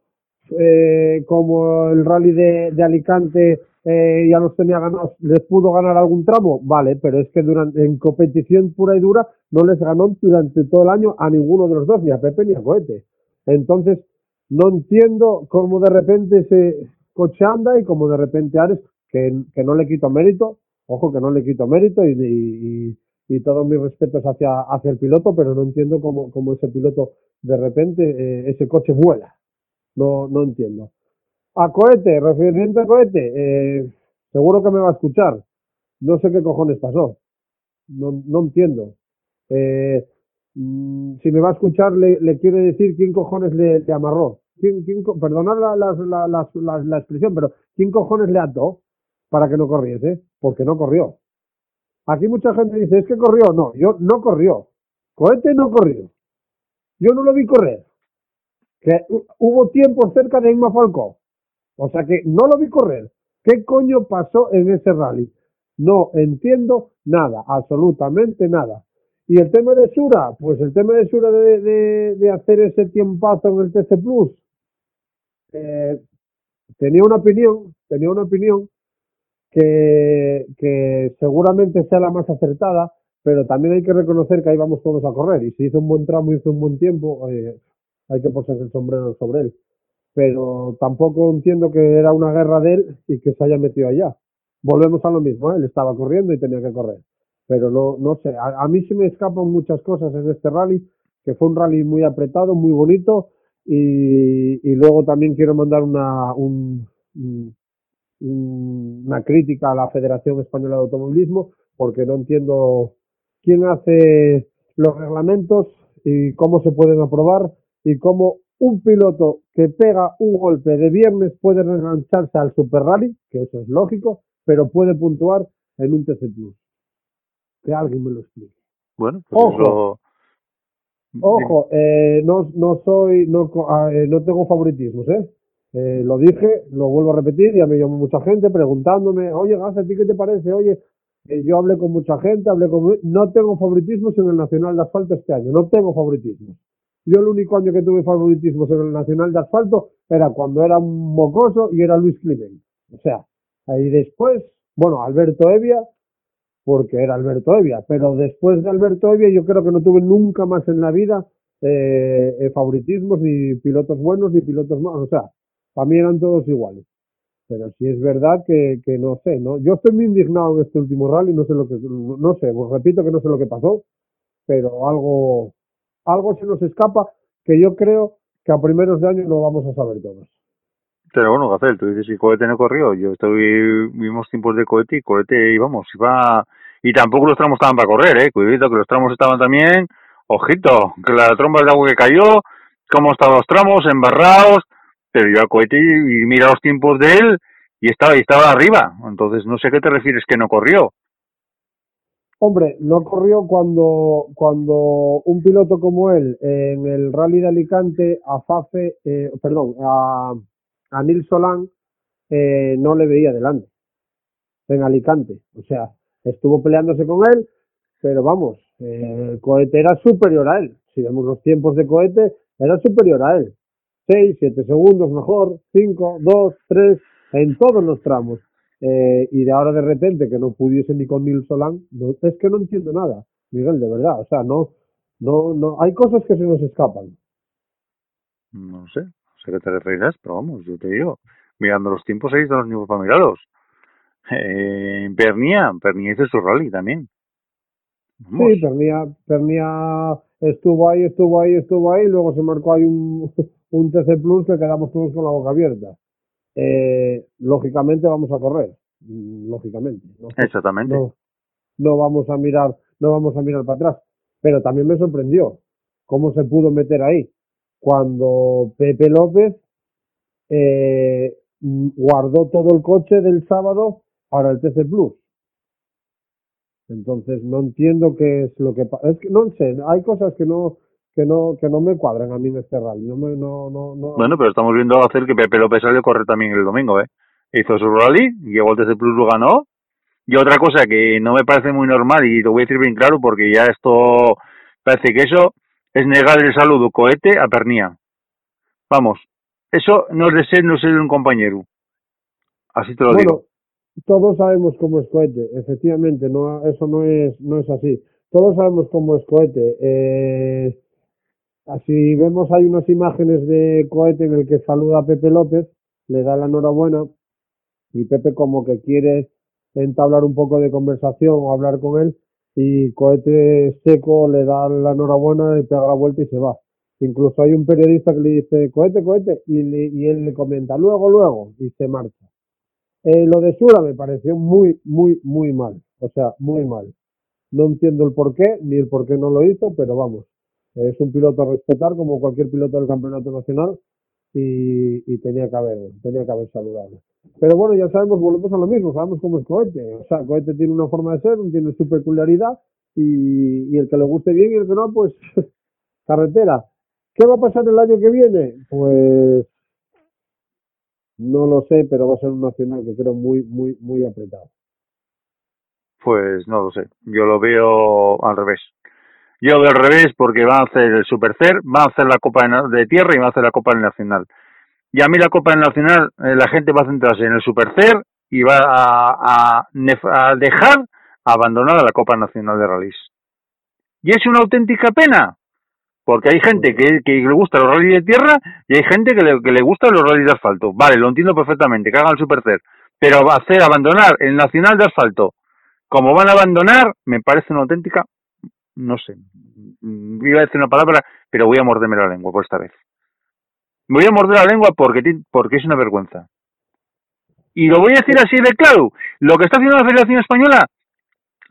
eh, como el rally de, Alicante ya los tenía ganados, les pudo ganar algún tramo, vale, pero es que durante en competición pura y dura no les ganó durante todo el año a ninguno de los dos, ni a Pepe ni a Cohete. Entonces, no entiendo cómo de repente ese coche anda y como de repente Ares, que, no le quito mérito, ojo que no le quito mérito y, y, todos mis respetos hacia, el piloto, pero no entiendo cómo, ese piloto de repente eh, ese coche vuela. No, no entiendo. A cohete, referente a cohete, eh, seguro que me va a escuchar. No sé qué cojones pasó. No, no entiendo. Eh, mm, si me va a escuchar, le, le quiere decir quién cojones le amarró. ¿Quién, perdonad la, la, la, expresión, pero ¿quién cojones le ató para que no corriese? Porque no corrió. Aquí mucha gente dice, es que corrió. No, yo no corrió. Cohete no corrió. Yo no lo vi correr. Que hu- hubo tiempos cerca de Inma Falcó. O sea que no lo vi correr. ¿Qué coño pasó en ese rally? No entiendo nada, absolutamente nada. Y el tema de Sura, pues el tema de Sura de, de, de hacer ese tiempazo en el TC Plus, eh, tenía una opinión, tenía una opinión que, seguramente sea la más acertada, pero también hay que reconocer que ahí vamos todos a correr. Y si hizo un buen tramo, hizo un buen tiempo, eh, hay que ponerse el sombrero sobre él. Pero tampoco entiendo que era una guerra de él y que se haya metido allá. Volvemos a lo mismo, ¿eh? él estaba corriendo y tenía que correr. Pero no, no sé, a, a mí se me escapan muchas cosas en este rally, que fue un rally muy apretado, muy bonito, y, y luego también quiero mandar una, un, un- un- una crítica a la Federación Española de Automovilismo, porque no entiendo quién hace los reglamentos y cómo se pueden aprobar y cómo un piloto que pega un golpe de viernes puede engancharse al Super Rally, que eso es lógico, pero puede puntuar en un TC Plus. Que alguien me lo explique. Bueno, pues Ojo. Ojo, eh, no, no soy, no, ah, eh, no tengo favoritismos, ¿eh? Eh, Lo dije, lo vuelvo a repetir, ya me llamó mucha gente preguntándome, oye, Gas, ¿a ti qué te parece? Oye, eh, yo hablé con mucha gente, hablé con... No tengo favoritismos en el Nacional de Asfalto este año, no tengo favoritismos. Yo el único año que tuve favoritismos en el Nacional de Asfalto era cuando era un mocoso y era Luis Climent. O sea, ahí después, bueno, Alberto Evia, porque era Alberto Evia, pero después de Alberto Evia yo creo que no tuve nunca más en la vida eh, eh, favoritismos, ni pilotos buenos, ni pilotos malos, o sea, para mí eran todos iguales. Pero sí es verdad que, que no sé, ¿no? Yo estoy muy indignado en este último rally, no sé lo que, no sé, os repito que no sé lo que pasó, pero algo, algo se nos escapa que yo creo que a primeros de año lo vamos a saber todos. Pero bueno, Gacel, tú dices que cohete no corrió. Yo estoy, vimos tiempos de cohete y cohete íbamos, iba, y tampoco los tramos estaban para correr, eh, cuidado que los tramos estaban también, ojito, que la tromba de agua que cayó, cómo estaban los tramos, embarrados, pero yo a cohete y, mira los tiempos de él y estaba, y estaba arriba, entonces no sé a qué te refieres que no corrió. Hombre, no corrió cuando, cuando un piloto como él en el Rally de Alicante a Fafe, eh, perdón, a, a Nils Solán eh, no le veía delante en Alicante. O sea, estuvo peleándose con él, pero vamos, eh, el cohete era superior a él. Si vemos los tiempos de cohete, era superior a él. 6, 7 segundos mejor, 5, 2, 3, en todos los tramos. Eh, y de ahora de repente que no pudiese ni con Nils Solán, no, es que no entiendo nada, Miguel, de verdad. O sea, no, no, no, hay cosas que se nos escapan. No sé, sé qué te referirás, pero vamos, yo te digo, mirando los tiempos ahí están los tiempos para mirarlos. Eh, Pernia, Pernia hizo su rally también. Vamos. Sí, Pernia, Pernia estuvo ahí, estuvo ahí, estuvo ahí, luego se marcó ahí un, un TC Plus que quedamos todos con la boca abierta. Eh, lógicamente vamos a correr, lógicamente. ¿no? Exactamente. no, no vamos a mirar, no vamos a mirar para atrás. Pero también me sorprendió cómo se pudo meter ahí cuando Pepe López eh, guardó todo el coche del sábado para el TC Plus. Entonces no entiendo qué es lo que pasa. Es que no sé, hay cosas que no que no que no me cuadran a mí en este rally. No me no no no. Bueno, pero estamos viendo hacer que Pepe López salió a correr también el domingo, ¿eh? Hizo su rally, llegó al TC Plus, lo ganó. Y otra cosa que no me parece muy normal, y lo voy a decir bien claro, porque ya esto parece que eso es negar el saludo cohete a Pernía. Vamos, eso no es de ser, no ser un compañero. Así te lo bueno, digo. todos sabemos cómo es cohete, efectivamente, no eso no es no es así. Todos sabemos cómo es cohete. Eh, así vemos hay unas imágenes de cohete en el que saluda a Pepe López, le da la enhorabuena y Pepe como que quiere entablar un poco de conversación o hablar con él y cohete seco le da la enhorabuena y pega la vuelta y se va. Incluso hay un periodista que le dice cohete, cohete y, le- y él le comenta luego, luego y se marcha. Eh, lo de Sura me pareció muy, muy, muy mal. O sea, muy mal. No entiendo el por qué, ni el por qué no lo hizo, pero vamos. Es un piloto a respetar como cualquier piloto del campeonato nacional y, y tenía que haber, tenía que haber saludado. Pero bueno, ya sabemos, volvemos a lo mismo, sabemos cómo es Cohete. O sea, Cohete tiene una forma de ser, tiene su peculiaridad y, el que le guste bien y el que no, pues carretera. ¿Qué va a pasar el año que viene? Pues no lo sé, pero va a ser un nacional que creo muy, muy, muy apretado. Pues no lo sé. Yo lo veo al revés. Yo veo al revés porque va a hacer el Supercer, va a hacer la Copa de Tierra y va a hacer la Copa Nacional. Y a mí la Copa Nacional, eh, la gente va a centrarse en el Supercer y va a, a, dejar abandonada la Copa Nacional de Rallys. Y es una auténtica pena, porque hay gente que, le gusta los rallies de tierra y hay gente que le, que le gusta los rallies de asfalto. Vale, lo entiendo perfectamente, que hagan el Supercer. Pero hacer abandonar el Nacional de Asfalto como van a abandonar, me parece una auténtica, no sé, iba a decir una palabra, pero voy a morderme la lengua por esta vez. Voy a morder la lengua porque, porque es una vergüenza. Y lo voy a decir así de claro. Lo que está haciendo la Federación Española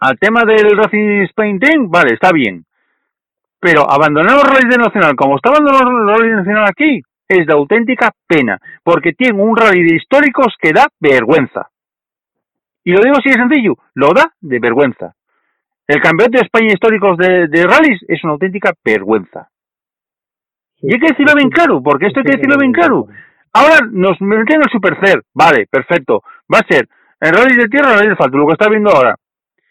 al tema del Racing Spain Team, vale, está bien. Pero abandonar los rallies de Nacional, como está abandonando los rallies de Nacional aquí, es de auténtica pena. Porque tiene un rally de históricos que da vergüenza. Y lo digo así de sencillo, lo da de vergüenza. El campeonato de España históricos de, de rallies es una auténtica vergüenza. Y hay que decirlo bien claro, porque esto hay que decirlo bien claro. Ahora nos meten el Supercer, vale, perfecto. Va a ser el rally de tierra, el rally de asfalto, lo que está viendo ahora.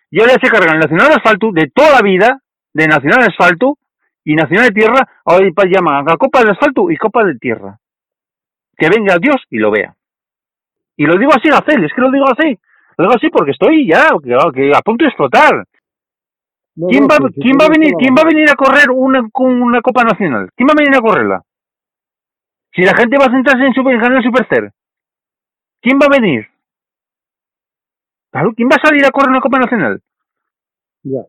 Y ahora se cargan el Nacional de Asfalto de toda la vida, de Nacional de Asfalto y Nacional de Tierra, ahora llaman a Copa de Asfalto y Copa de Tierra. Que venga Dios y lo vea. Y lo digo así, Gacel, es que lo digo así. Lo digo así porque estoy ya que, que a punto de explotar. No, ¿Quién no, va, quién va a tienes venir, la quién va a venir a correr una, una Copa Nacional? ¿Quién va a venir a correrla? Si la gente va a centrarse en, super, en ganar el Supercer, ¿quién va a venir? ¿quién va a salir a correr una Copa Nacional? Ya.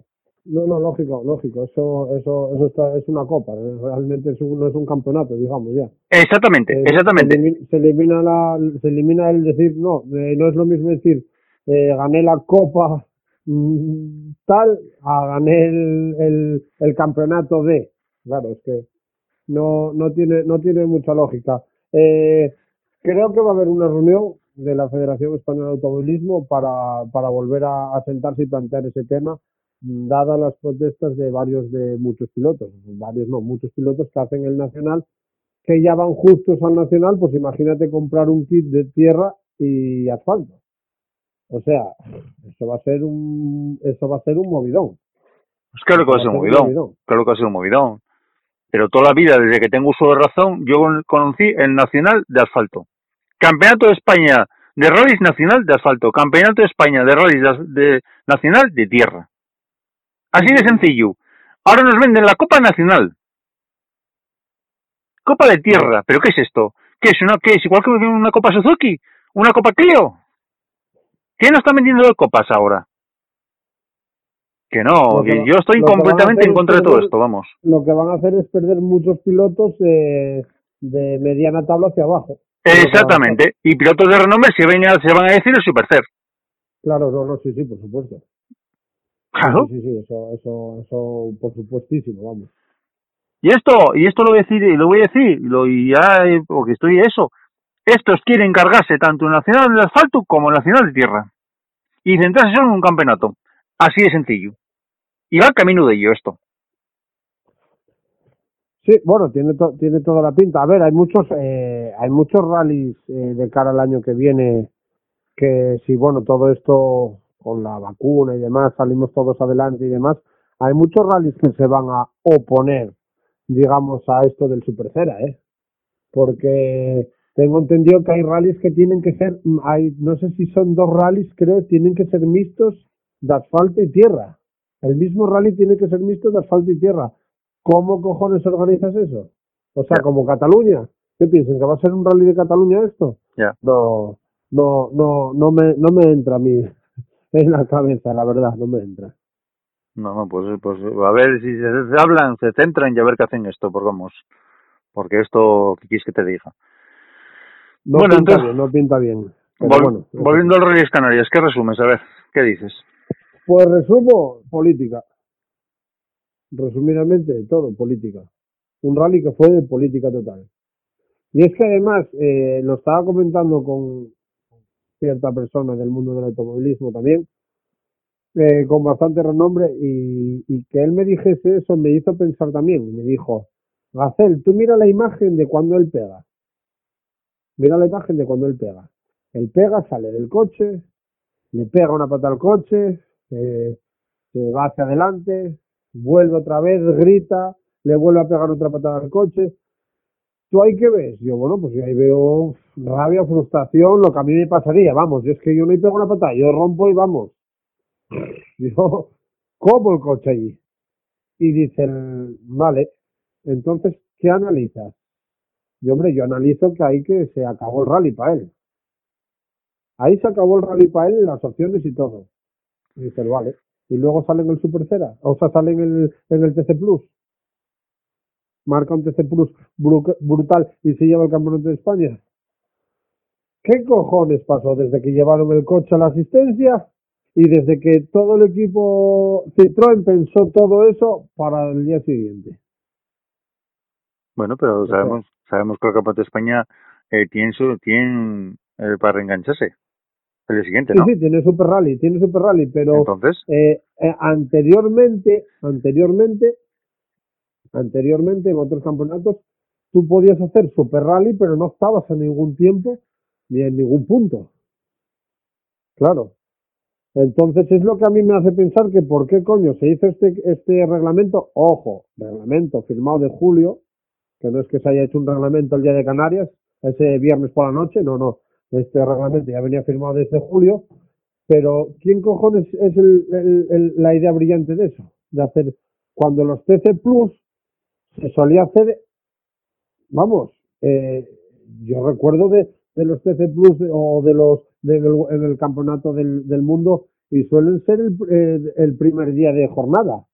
No, no, lógico, lógico. Eso, eso, eso está, es una copa. Realmente es un, no es un campeonato, digamos, ya. Exactamente, Eh, exactamente. Se elimina, se elimina la, se elimina el decir, no, eh, no es lo mismo decir, eh, gané la copa tal, a gané el, campeonato de. Claro, es que no, no tiene, no tiene mucha lógica. Eh, creo que va a haber una reunión de la Federación Española de Automovilismo para, para volver a, a sentarse y plantear ese tema, mm, dadas las protestas de varios de muchos pilotos, varios no, muchos pilotos que hacen el nacional que ya van justos al nacional, pues imagínate comprar un kit de tierra y asfalto. O sea, eso va a ser un, eso va a ser un movidón. Pues claro que va a ser un movidón. Claro que va a ser un movidón. Pero toda la vida, desde que tengo uso de razón, yo conocí el Nacional de Asfalto. Campeonato de España de Rallys Nacional de Asfalto. Campeonato de España de Rallys de, de- Nacional de Tierra. Así de sencillo. Ahora nos venden la Copa Nacional. Copa de Tierra. ¿Pero qué es esto? ¿Qué es? Una, ¿Qué es? ¿Igual que una Copa Suzuki? ¿Una Copa Clio? ¿Qué nos están vendiendo de copas ahora? Que no, que yo estoy completamente en es contra de todo esto, vamos. Lo que van a hacer es perder muchos pilotos eh, de mediana tabla hacia abajo. Exactamente. Y pilotos de renombre se, ven se van a decir el Supercer. Claro, no, no, sí, sí, por supuesto. Claro. Sí, sí, sí, eso, eso, eso, por supuestísimo, vamos. Y esto, y esto lo voy a decir, lo voy a decir, lo, y ya, eh, porque estoy eso. Estos quieren cargarse tanto Nacional de Asfalto como Nacional de Tierra. Y centrarse en un campeonato. Así de sencillo. Y va camino de ello esto. Sí, bueno, tiene, to- tiene toda la pinta. A ver, hay muchos, eh, hay muchos rallies eh, de cara al año que viene que si, bueno, todo esto con la vacuna y demás, salimos todos adelante y demás, hay muchos rallies que se van a oponer, digamos, a esto del Supercera, ¿eh? Porque tengo entendido que hay rallies que tienen que ser, hay, no sé si son dos rallies, creo, tienen que ser mixtos de asfalto y tierra. El mismo rally tiene que ser mixto de asfalto y tierra. ¿Cómo cojones organizas eso? O sea, como Cataluña. ¿Qué piensan? ¿Que va a ser un rally de Cataluña esto? No, no, no, no me, no me entra a mí en la cabeza, la verdad, no me entra. No, no, pues, pues a ver si se, se hablan, se centran y a ver qué hacen esto, porque vamos. Porque esto, ¿qué quieres que te diga? No Bueno, pinta entonces- bien, no pinta bien. Vol- bueno, volviendo al Reyes Canarias, ¿qué resumes? A ver, ¿qué dices? Pues resumo, política. Resumidamente, todo, política. Un rally que fue de política total. Y es que además, eh, lo estaba comentando con cierta persona del mundo del automovilismo también, eh, con bastante renombre, y, y que él me dijese eso me hizo pensar también. Me dijo, Gacel, tú mira la imagen de cuando él pega. Mira la imagen de cuando él pega. Él pega, sale del coche, le pega una pata al coche, se va hacia adelante, vuelve otra vez, grita, le vuelve a pegar otra patada al coche. ¿Tú ahí qué ves? Yo, bueno, pues yo ahí veo rabia, frustración, lo que a mí me pasaría, vamos, yo es que yo no pego una patada, yo rompo y vamos. Yo, como el coche allí. Y dicen, vale, entonces, ¿qué analizas? Y hombre, yo analizo que ahí que se acabó el rally para él. Ahí se acabó el rally para él, las opciones y todo. Y dices, vale. Y luego sale en el Super Cera, o sea, sale en el, en el TC Plus. Marca un TC Plus bru- brutal y se lleva el campeonato de España. ¿Qué cojones pasó desde que llevaron el coche a la asistencia y desde que todo el equipo Citroën pensó todo eso para el día siguiente? Bueno, pero sabemos, sabemos que el Campeonato de España eh, tiene, su, tiene eh, para reengancharse. El siguiente, ¿no? sí, tiene Super Rally, tiene Super Rally, pero Entonces, eh, eh, anteriormente, anteriormente, anteriormente en otros campeonatos, tú podías hacer Super Rally, pero no estabas en ningún tiempo ni en ningún punto. Claro. Entonces es lo que a mí me hace pensar que por qué coño se hizo este, este reglamento, ojo, reglamento firmado de julio, que no es que se haya hecho un reglamento el día de Canarias, ese viernes por la noche, no, no, este reglamento ya venía firmado desde julio, pero ¿quién cojones es el- el- el- la idea brillante de eso? De hacer, cuando los TC Plus se solía hacer, vamos, eh, yo recuerdo de, los TC Plus o de los en el campeonato del, del mundo y suelen ser el, eh, el primer día de jornada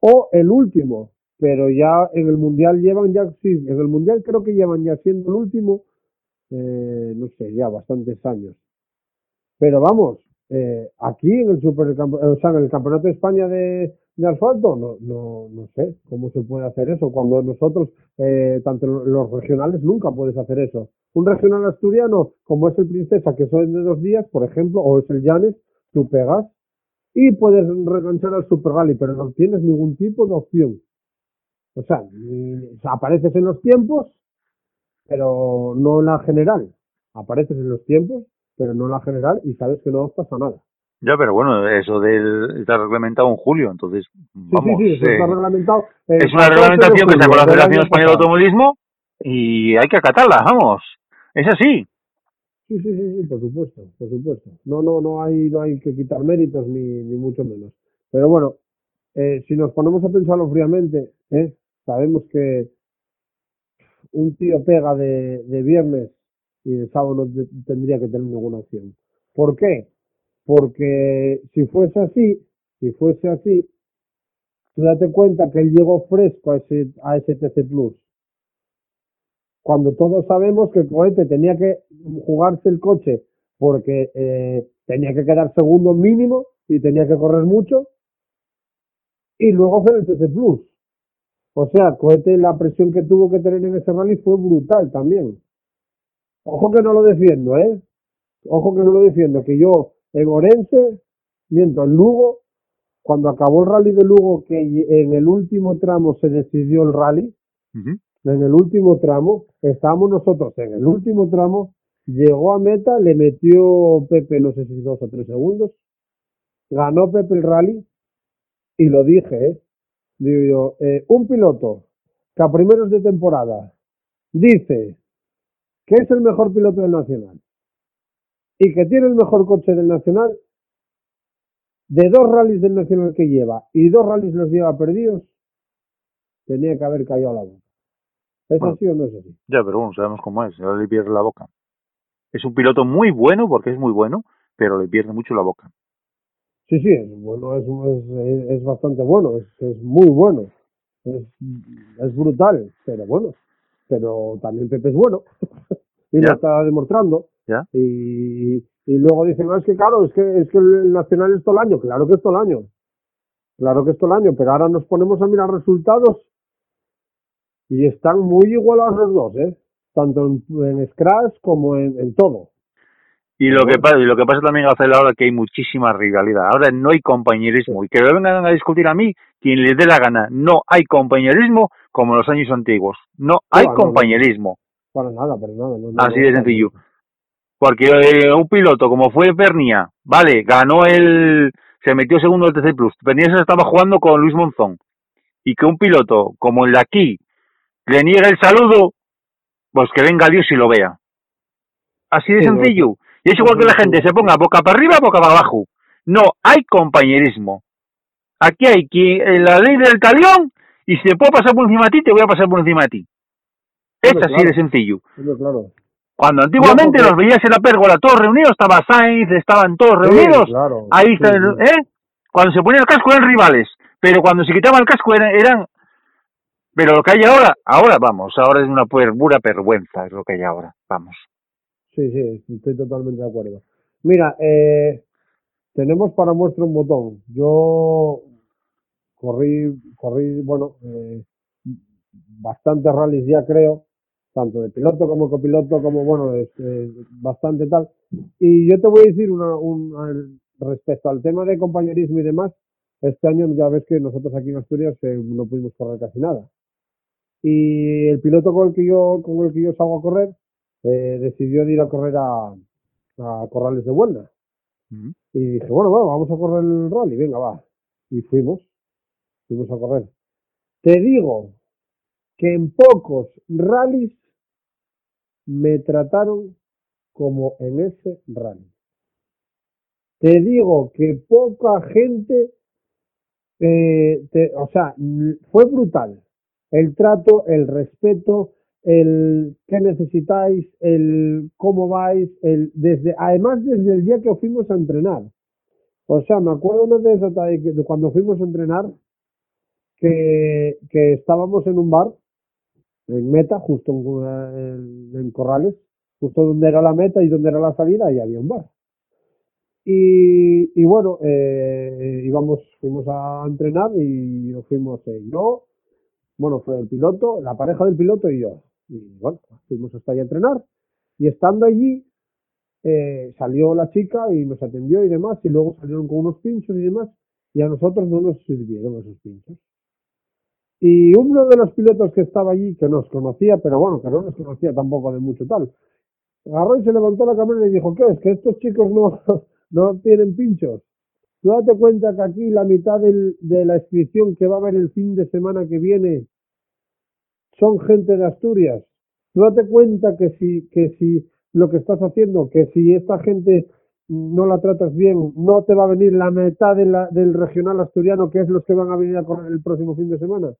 o el último, pero ya en el mundial llevan ya, sí, en el mundial creo que llevan ya siendo el último, eh, no sé, ya bastantes años. Pero vamos, eh, aquí en el supercampo- o sea, en el campeonato de España de, de asfalto, no, no, no sé cómo se puede hacer eso. Cuando nosotros, eh, tanto los regionales, nunca puedes hacer eso. Un regional asturiano, como es el Princesa, que son de dos días, por ejemplo, o es el Llanes, tú pegas y puedes reganchar al Super Rally, pero no tienes ningún tipo de opción. O sea, apareces en los tiempos, pero no en la general. Apareces en los tiempos, pero no en la general y sabes que no pasa nada. ya, pero bueno, eso del, está reglamentado en julio, entonces, Sí, vamos, sí, sí, eh, está reglamentado. el es una 14 de reglamentación que julio sacó la Federación año Española de. Automovilismo y hay que acatarla, vamos. Es así. Sí, sí, sí, sí, por supuesto, por supuesto. No, no, no hay, no hay que quitar méritos ni, ni mucho menos. Pero bueno, eh, si nos ponemos a pensarlo fríamente, ¿eh? Sabemos que un tío pega de, de viernes y de sábado no te- tendría que tener ninguna opción. ¿Por qué? Porque si fuese así, si fuese así, tú date cuenta que él llegó fresco a ese, a ese TC Plus cuando todos sabemos que el cohete tenía que jugarse el coche porque eh, tenía que quedar segundo mínimo y tenía que correr mucho y luego hacer el TC Plus. O sea, cohete la presión que tuvo que tener en ese rally fue brutal también. Ojo que no lo defiendo, ¿eh? Ojo que no lo defiendo, que yo en Orense, miento, en Lugo, cuando acabó el rally de Lugo, que en el último tramo se decidió el rally, en el último tramo, estábamos nosotros en el último tramo, llegó a meta, le metió Pepe, no sé si dos o tres segundos, ganó Pepe el rally, y lo dije, ¿eh? Digo yo, eh, un piloto que a primeros de temporada dice que es el mejor piloto del Nacional y que tiene el mejor coche del Nacional, de dos rallies del Nacional que lleva y dos rallies los lleva perdidos, tenía que haber caído a la boca. ¿Es Bueno. así o no es así? Ya, pero bueno, sabemos cómo es, ahora le pierde la boca. Es un piloto muy bueno, porque es muy bueno, pero le pierde mucho la boca. Sí, sí, es bueno, es, es, es bastante bueno, es, es muy bueno, es, es brutal, pero bueno, pero también Pepe es bueno y lo está demostrando. Ya. Y, y luego dicen, no, es que claro, es que, es que el Nacional es todo el año, claro que es todo el año, claro que es todo el año, pero ahora nos ponemos a mirar resultados y están muy igualados los dos, ¿eh? tanto en, en Scratch como en, en todo. Y lo que pasa, y lo que pasa también ahora que hay muchísima rivalidad. Ahora no hay compañerismo. Y que me vengan a discutir a mí quien les dé la gana. No hay compañerismo como en los años antiguos. No hay no, no. compañerismo. Para nada, para nada. Así de sencillo. Porque eh, un piloto como fue Pernia, vale, ganó el, se metió segundo del TC Plus. Pernia se estaba jugando con Luis Monzón. Y que un piloto como el de aquí le niega el saludo, pues que venga Dios y lo vea. Así de sencillo. Y es igual que la gente se ponga boca para arriba, boca para abajo. No hay compañerismo. Aquí hay que eh, la ley del talión y si te puedo pasar por encima de ti, te voy a pasar por encima de ti. Es así de sencillo. Claro. Cuando antiguamente los veías en la pérgola todos reunidos, estaba Sainz, estaban todos Sí, reunidos, claro. ahí está, sí. ¿eh? Cuando se ponía el casco eran rivales, pero cuando se quitaba el casco eran, eran... Pero lo que hay ahora, ahora vamos, ahora es una pura vergüenza, es lo que hay ahora, vamos. Sí, sí, estoy totalmente de acuerdo. Mira, eh, tenemos para muestra un botón. Yo corrí, corrí, bueno, eh, bastantes rallies ya creo, tanto de piloto como copiloto, como bueno, bastante tal. Y yo te voy a decir una, un, respecto al tema de compañerismo y demás, este año ya ves que nosotros aquí en Asturias eh, no pudimos correr casi nada. Y el piloto con el que yo, con el que yo salgo a correr, eh, decidió de ir a correr a, a Corrales de. Ujú. Y dije, bueno, bueno, vamos a correr el rally, venga, va. Y fuimos, fuimos a correr. Te digo que en pocos rallies me trataron como en ese rally. Te digo que poca gente, eh, te- o sea, fue brutal. El trato, el respeto, el qué necesitáis, el cómo vais, el desde, además desde el día que fuimos a entrenar. O sea, me acuerdo una esas de cuando fuimos a entrenar, que, que estábamos en un bar, en meta, justo en, en- en Corrales, justo donde era la meta y donde era la salida, y había un bar. Y, y bueno, eh, íbamos, fuimos a entrenar y fuimos eh, yo, bueno, fue el piloto, la pareja del piloto y yo. Y bueno, fuimos hasta allí a entrenar. Y estando allí, eh, salió la chica y nos atendió y demás, y luego salieron con unos pinchos y demás, y a nosotros no nos sirvieron esos pinchos. Y uno de los pilotos que estaba allí, que nos conocía, pero bueno, que no nos conocía tampoco de mucho tal, agarró y se levantó la cámara y dijo, ¿qué es? Que estos chicos no, no tienen pinchos. Tú date cuenta que aquí la mitad de la inscripción que va a haber el fin de semana que viene son gente de Asturias. Tú date cuenta que si, que si lo que estás haciendo, que si esta gente no la tratas bien, no te va a venir la mitad de la- del regional asturiano, que es los que van a venir a correr el próximo fin de semana.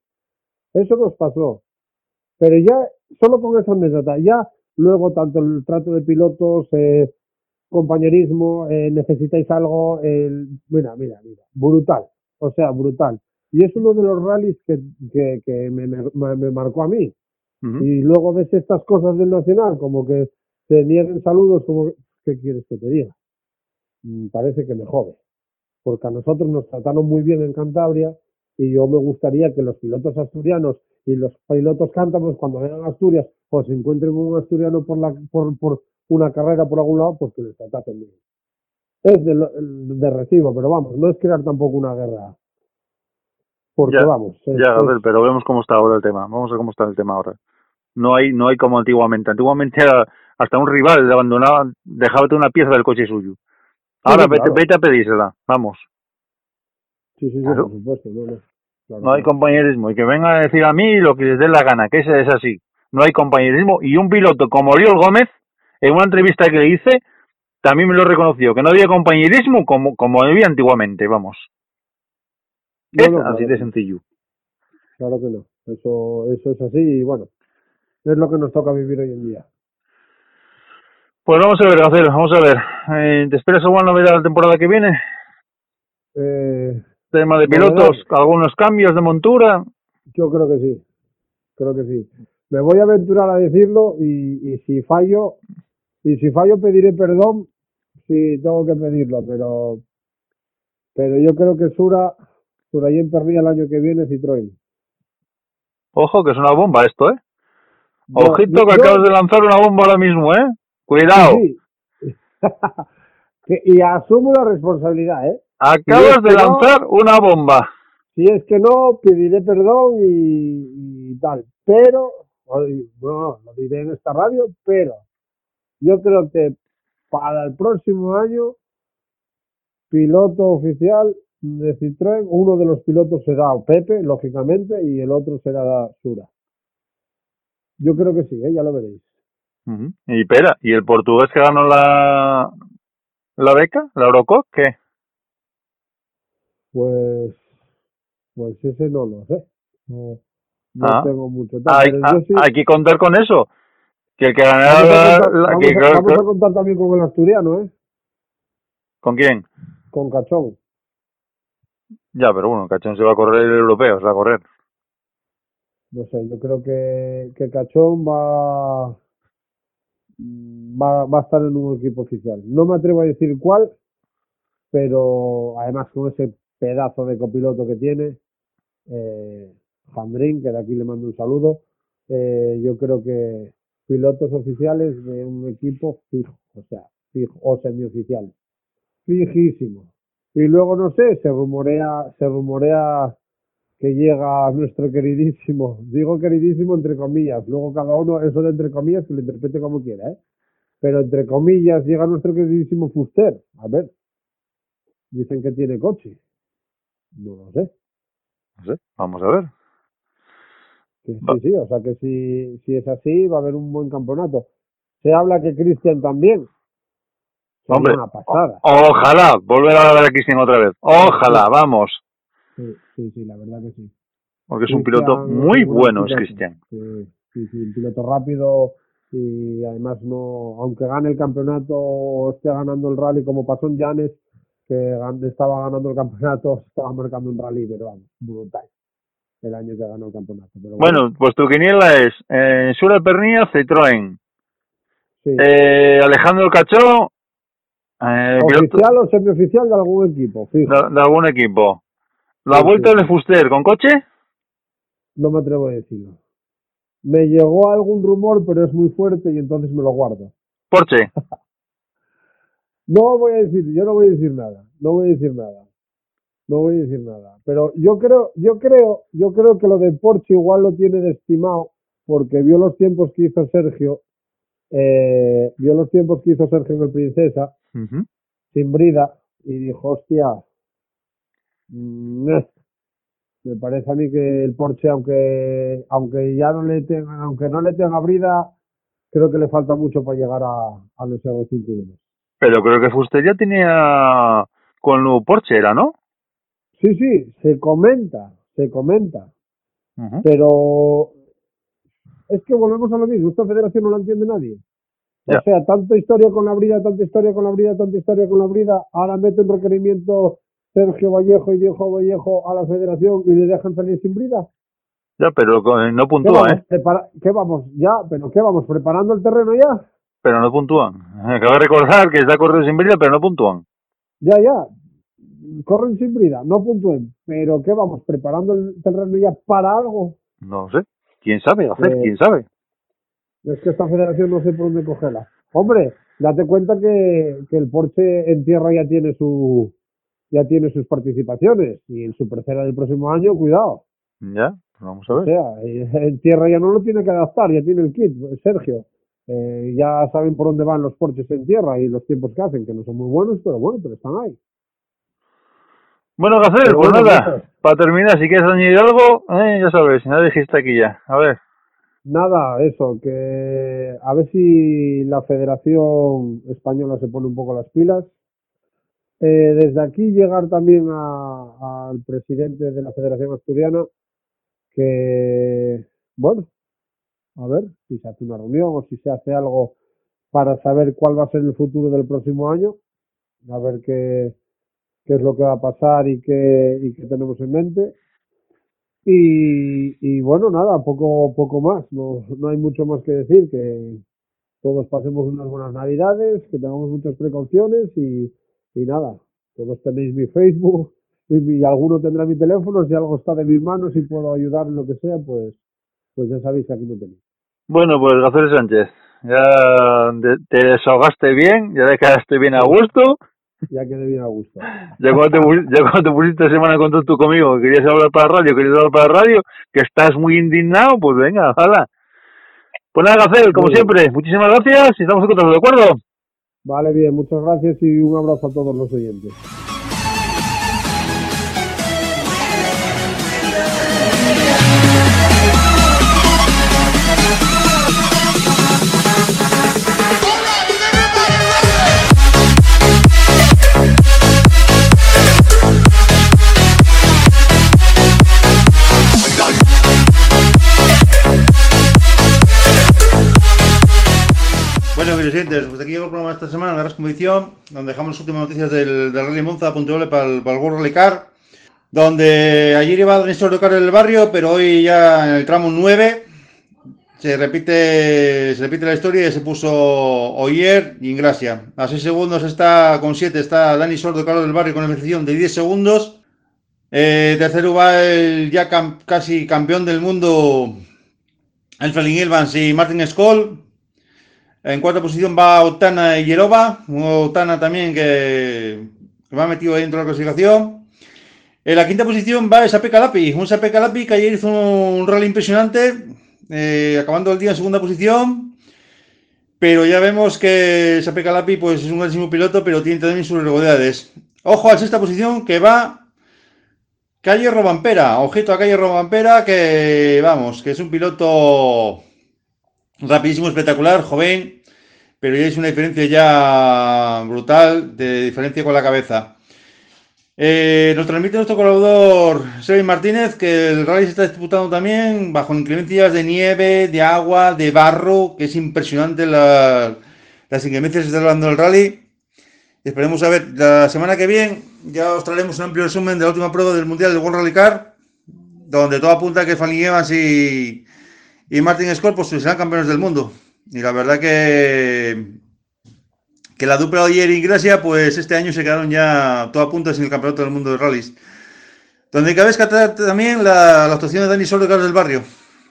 Eso nos pasó. Pero ya, solo con esa anécdota, ya luego tanto el trato de pilotos, eh, compañerismo, eh, necesitáis algo, el, mira, mira, mira, brutal, o sea, brutal. Y es uno de los rallies que, que, que me, me- me marcó a mí. Y luego ves estas cosas del Nacional, como que te nieguen saludos, como, ¿qué quieres que te diga? Mm, Parece que me jode. Porque a nosotros nos trataron muy bien en Cantabria y yo me gustaría que los pilotos asturianos y los pilotos cántabros cuando vengan a Asturias o se encuentren con un asturiano por, la, por, por una carrera por algún lado, pues que les traten bien. Es de, de recibo, pero vamos, no es crear tampoco una guerra. Porque Ya, vamos, es- Ya, a ver, pero vemos cómo está ahora el tema. Vamos a ver cómo está el tema ahora. No hay, no hay como antiguamente. Antiguamente era hasta un rival le abandonaba, dejaba una pieza del coche suyo. Ahora sí, vete, claro. vete a pedírsela. Vamos. sí, sí, sí, Claro. por supuesto, no, no. Claro, No hay compañerismo. Y que venga a decir a mí lo que les dé la gana, que ese es así. No hay compañerismo. Y un piloto como Oriol Gómez, en una entrevista que le hice, también me lo reconoció, que no había compañerismo como, como había antiguamente, vamos. No, no, así claro de sencillo. Claro que no. Eso, eso es así y bueno, es lo que nos toca vivir hoy en día. Pues vamos a ver, Gacel, vamos a ver. Eh, ¿Te esperas alguna novedad la temporada que viene? Eh, Tema de Novedad. pilotos, algunos cambios de montura. yo creo que sí, creo que sí. Me voy a aventurar a decirlo y, y si fallo, y si fallo pediré perdón si tengo que pedirlo, pero pero yo creo que Sura, Surayen perdía el año que viene Citroën. Ojo, que es una bomba esto, ¿eh? Ojito que yo- acabas de lanzar una bomba ahora mismo, ¿eh? Cuidado. Sí. Y asumo la responsabilidad, ¿eh? Acabas de lanzar una bomba. Si es que no, pediré perdón y, y tal. Pero, ay, no, lo diré en esta radio, pero yo creo que para el próximo año, piloto oficial de Citroën, uno de los pilotos será Pepe, lógicamente, y el otro será Sura. Yo creo que sí, ¿eh? ya lo veréis. Y espera, ¿y el portugués que ganó la, la beca, la Eurocup, qué? Pues, pues ese no lo sé. No, no Ah. tengo mucho Hay, pero ah, sí- hay que contar con eso. Que el que ganara la, contar, la- vamos que- a- que- a contar también con el asturiano, ¿eh? ¿Con quién? Con Cachón. Ya, pero bueno, Cachón se va a correr el europeo, se va a correr. No sé, yo creo que, que Cachón va, va, va a estar en un equipo oficial. No me atrevo a decir cuál, pero además con ese pedazo de copiloto que tiene, eh, Jandrín, que de aquí le mando un saludo, eh, yo creo que pilotos oficiales de un equipo fijo, o sea, fijo, o semioficial. Fijísimo. Y luego, no sé, se rumorea, se rumorea que llega nuestro queridísimo, digo queridísimo entre comillas, luego cada uno, eso de entre comillas, que lo interprete como quiera, ¿eh? Pero entre comillas llega nuestro queridísimo Fuster, a ver, dicen que tiene coche, no lo sé, No sé, vamos a ver. sí, Va. sí, o sea que si, si es así va a haber un buen campeonato. Se habla que Cristian también, Hombre, una pasada, Ojalá, volver a ver a Cristian otra vez. Ojalá, vamos. sí, sí, sí, la verdad que sí. Porque es un piloto muy bueno, es. Cristian. Sí, sí, sí, un piloto rápido y además no, aunque gane el campeonato o esté ganando el rally como pasó en Llanes, que estaba ganando el campeonato, estaba marcando un rally, pero vamos, brutal. El año que ganó el campeonato. Pero Bueno, pues tu quiniela es eh, Sura Pernilla, Citroën. sí. Eh, Alejandro Cachó, eh, oficial o semioficial de algún equipo, fijo. de, de algún equipo. La Sí, vuelta sí. de Fuster, ¿con coche? No me atrevo a decirlo. Me llegó algún rumor, pero es muy fuerte y entonces me lo guardo. Porsche. No voy a decir, yo no voy a decir nada, no voy a decir nada, no voy a decir nada. Pero yo creo, yo creo, yo creo que lo de Porsche igual lo tiene de estimado porque vio los tiempos que hizo Sergio, eh, vio los tiempos que hizo Sergio en el Princesa, Sin brida, y dijo, hostia, mm, eh, me parece a mí que el Porsche, aunque, aunque ya no le tenga, aunque no le tenga brida, creo que le falta mucho para llegar a, a los R5 y demás. Pero creo que Fuster ya tenía con el nuevo Porsche, ¿era, no? Sí, sí, se comenta, se comenta, pero es que volvemos a lo mismo, esta federación no la entiende nadie. Ya. O sea, tanta historia con la brida, tanta historia con la brida, tanta historia con la brida, ahora mete un requerimiento Sergio Vallejo y Diego Vallejo a la federación y le dejan salir sin brida. Ya, pero con- no ¿Qué puntúan, vamos, ¿eh? ¿Qué vamos? Ya, pero ¿qué vamos? ¿Preparando el terreno ya? Pero no puntúan. Acabo de recordar que está corriendo sin brida, pero no puntúan. Ya, ya. Corren sin brida, no puntúen. Pero ¿qué vamos? ¿Preparando el terreno ya para algo? No sé. ¿Quién sabe hacer? Eh, ¿Quién sabe? Es que esta federación no sé por dónde cogerla. Hombre, date cuenta que, que el Porsche en tierra ya tiene su ya tiene sus participaciones y en Supercera del próximo año, cuidado. Ya, pues vamos a O ver. sea, eh, en tierra ya no lo tiene que adaptar, ya tiene el kit, Sergio. Eh, ya saben por dónde van los Porsches en tierra y los tiempos que hacen, que no son muy buenos, pero bueno, pero están ahí. Bueno, Gacel, pues bueno, nada. Para terminar, si quieres añadir algo, eh, ya sabes, ya dijiste aquí ya. A ver. Nada, eso, que a ver si la Federación Española se pone un poco las pilas. Eh, desde aquí llegar también al presidente de la Federación Asturiana que, bueno, a ver si se hace una reunión o si se hace algo para saber cuál va a ser el futuro del próximo año, a ver qué, qué es lo que va a pasar y qué, y qué tenemos en mente. Y, y bueno, nada, poco, poco más. No, no hay mucho más que decir. Que todos pasemos unas buenas navidades, que tengamos muchas precauciones y, y nada. Todos tenéis mi Facebook y, mi- y alguno tendrá mi teléfono. Si algo está de mis manos y puedo ayudar en lo que sea, pues, pues ya sabéis que aquí me tenéis. Bueno, pues Gacel Sánchez, ya te desahogaste bien, ya te quedaste bien a gusto. Ya quedé bien a gusto. Ya cuando te, ya cuando te pusiste semana en contacto conmigo, que querías hablar para radio, querías hablar para radio, que estás muy indignado, pues venga, hala. Pues nada, Gacel, como bien. siempre, muchísimas gracias y estamos en contacto, ¿de acuerdo? Vale, bien, muchas gracias y un abrazo a todos los oyentes. Queridos oyentes, pues aquí llega el programa de esta semana, la Competición, donde dejamos las últimas noticias del, del Rally Monza, puntuable para el, para el World Rally Car, donde ayer iba Dani Sordo del barrio, pero hoy ya en el tramo 9 se repite, se repite la historia y se puso Oyer y Ingracia. A 6 segundos está, con 7 está Dani Sordo Carlos del barrio con una excepción de 10 segundos. Eh, tercero va el ya cam- casi campeón del mundo, Alfred Evans y Martin Skoll. En cuarta posición va Otana y Yerova, un Otana también que, que va metido ahí dentro de la clasificación. En la quinta posición va Sape Calapi, un Sape Calapi que ayer hizo un rally impresionante, eh, acabando el día en segunda posición. Pero ya vemos que Sape Calapi pues, es un grandísimo piloto, pero tiene también sus irregularidades. Ojo a la sexta posición que va Calle Robampera, ojito a Calle Robampera que vamos, que es un piloto rapidísimo, espectacular, joven, pero ya es una diferencia ya brutal de diferencia con la cabeza. Eh, nos transmite nuestro colaborador Sergio Martínez que el rally se está disputando también bajo inclemencias de nieve, de agua, de barro, que es impresionante la- las inclemencias que se está dando el rally. Esperemos a ver, la semana que viene ya os traeremos un amplio resumen de la última prueba del Mundial del World Rally Car, donde todo apunta que Fanny Evans y, y Martin Scott serán campeones del mundo. Y la verdad que que la dupla Oyer y Gracia pues este año se quedaron ya todo a punto en el campeonato del mundo de rallies. Donde cabe rescatar también la, actuación de Dani Sordo y Carlos del Barrio.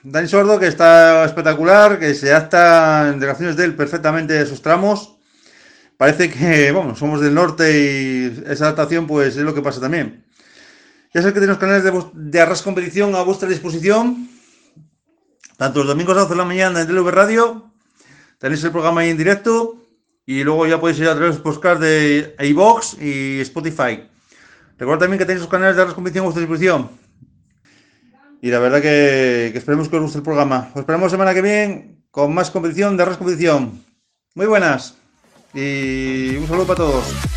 Dani Sordo que está espectacular, que se adapta en declaraciones de él perfectamente a esos tramos. Parece que, bueno, somos del norte y esa adaptación pues es lo que pasa también. Ya sabéis que tenemos canales de, de Arras Competición a vuestra disposición. Tanto los domingos a 12 de la mañana en DLV Radio, tenéis el programa ahí en directo y luego ya podéis ir a través de los podcasts de iVox y Spotify. Recuerda también que tenéis los canales de Arras Competición a vuestra disposición. Y la verdad que, que esperemos que os guste el programa. Os esperamos semana que viene con más competición de Arras Competición. Muy buenas y un saludo para todos.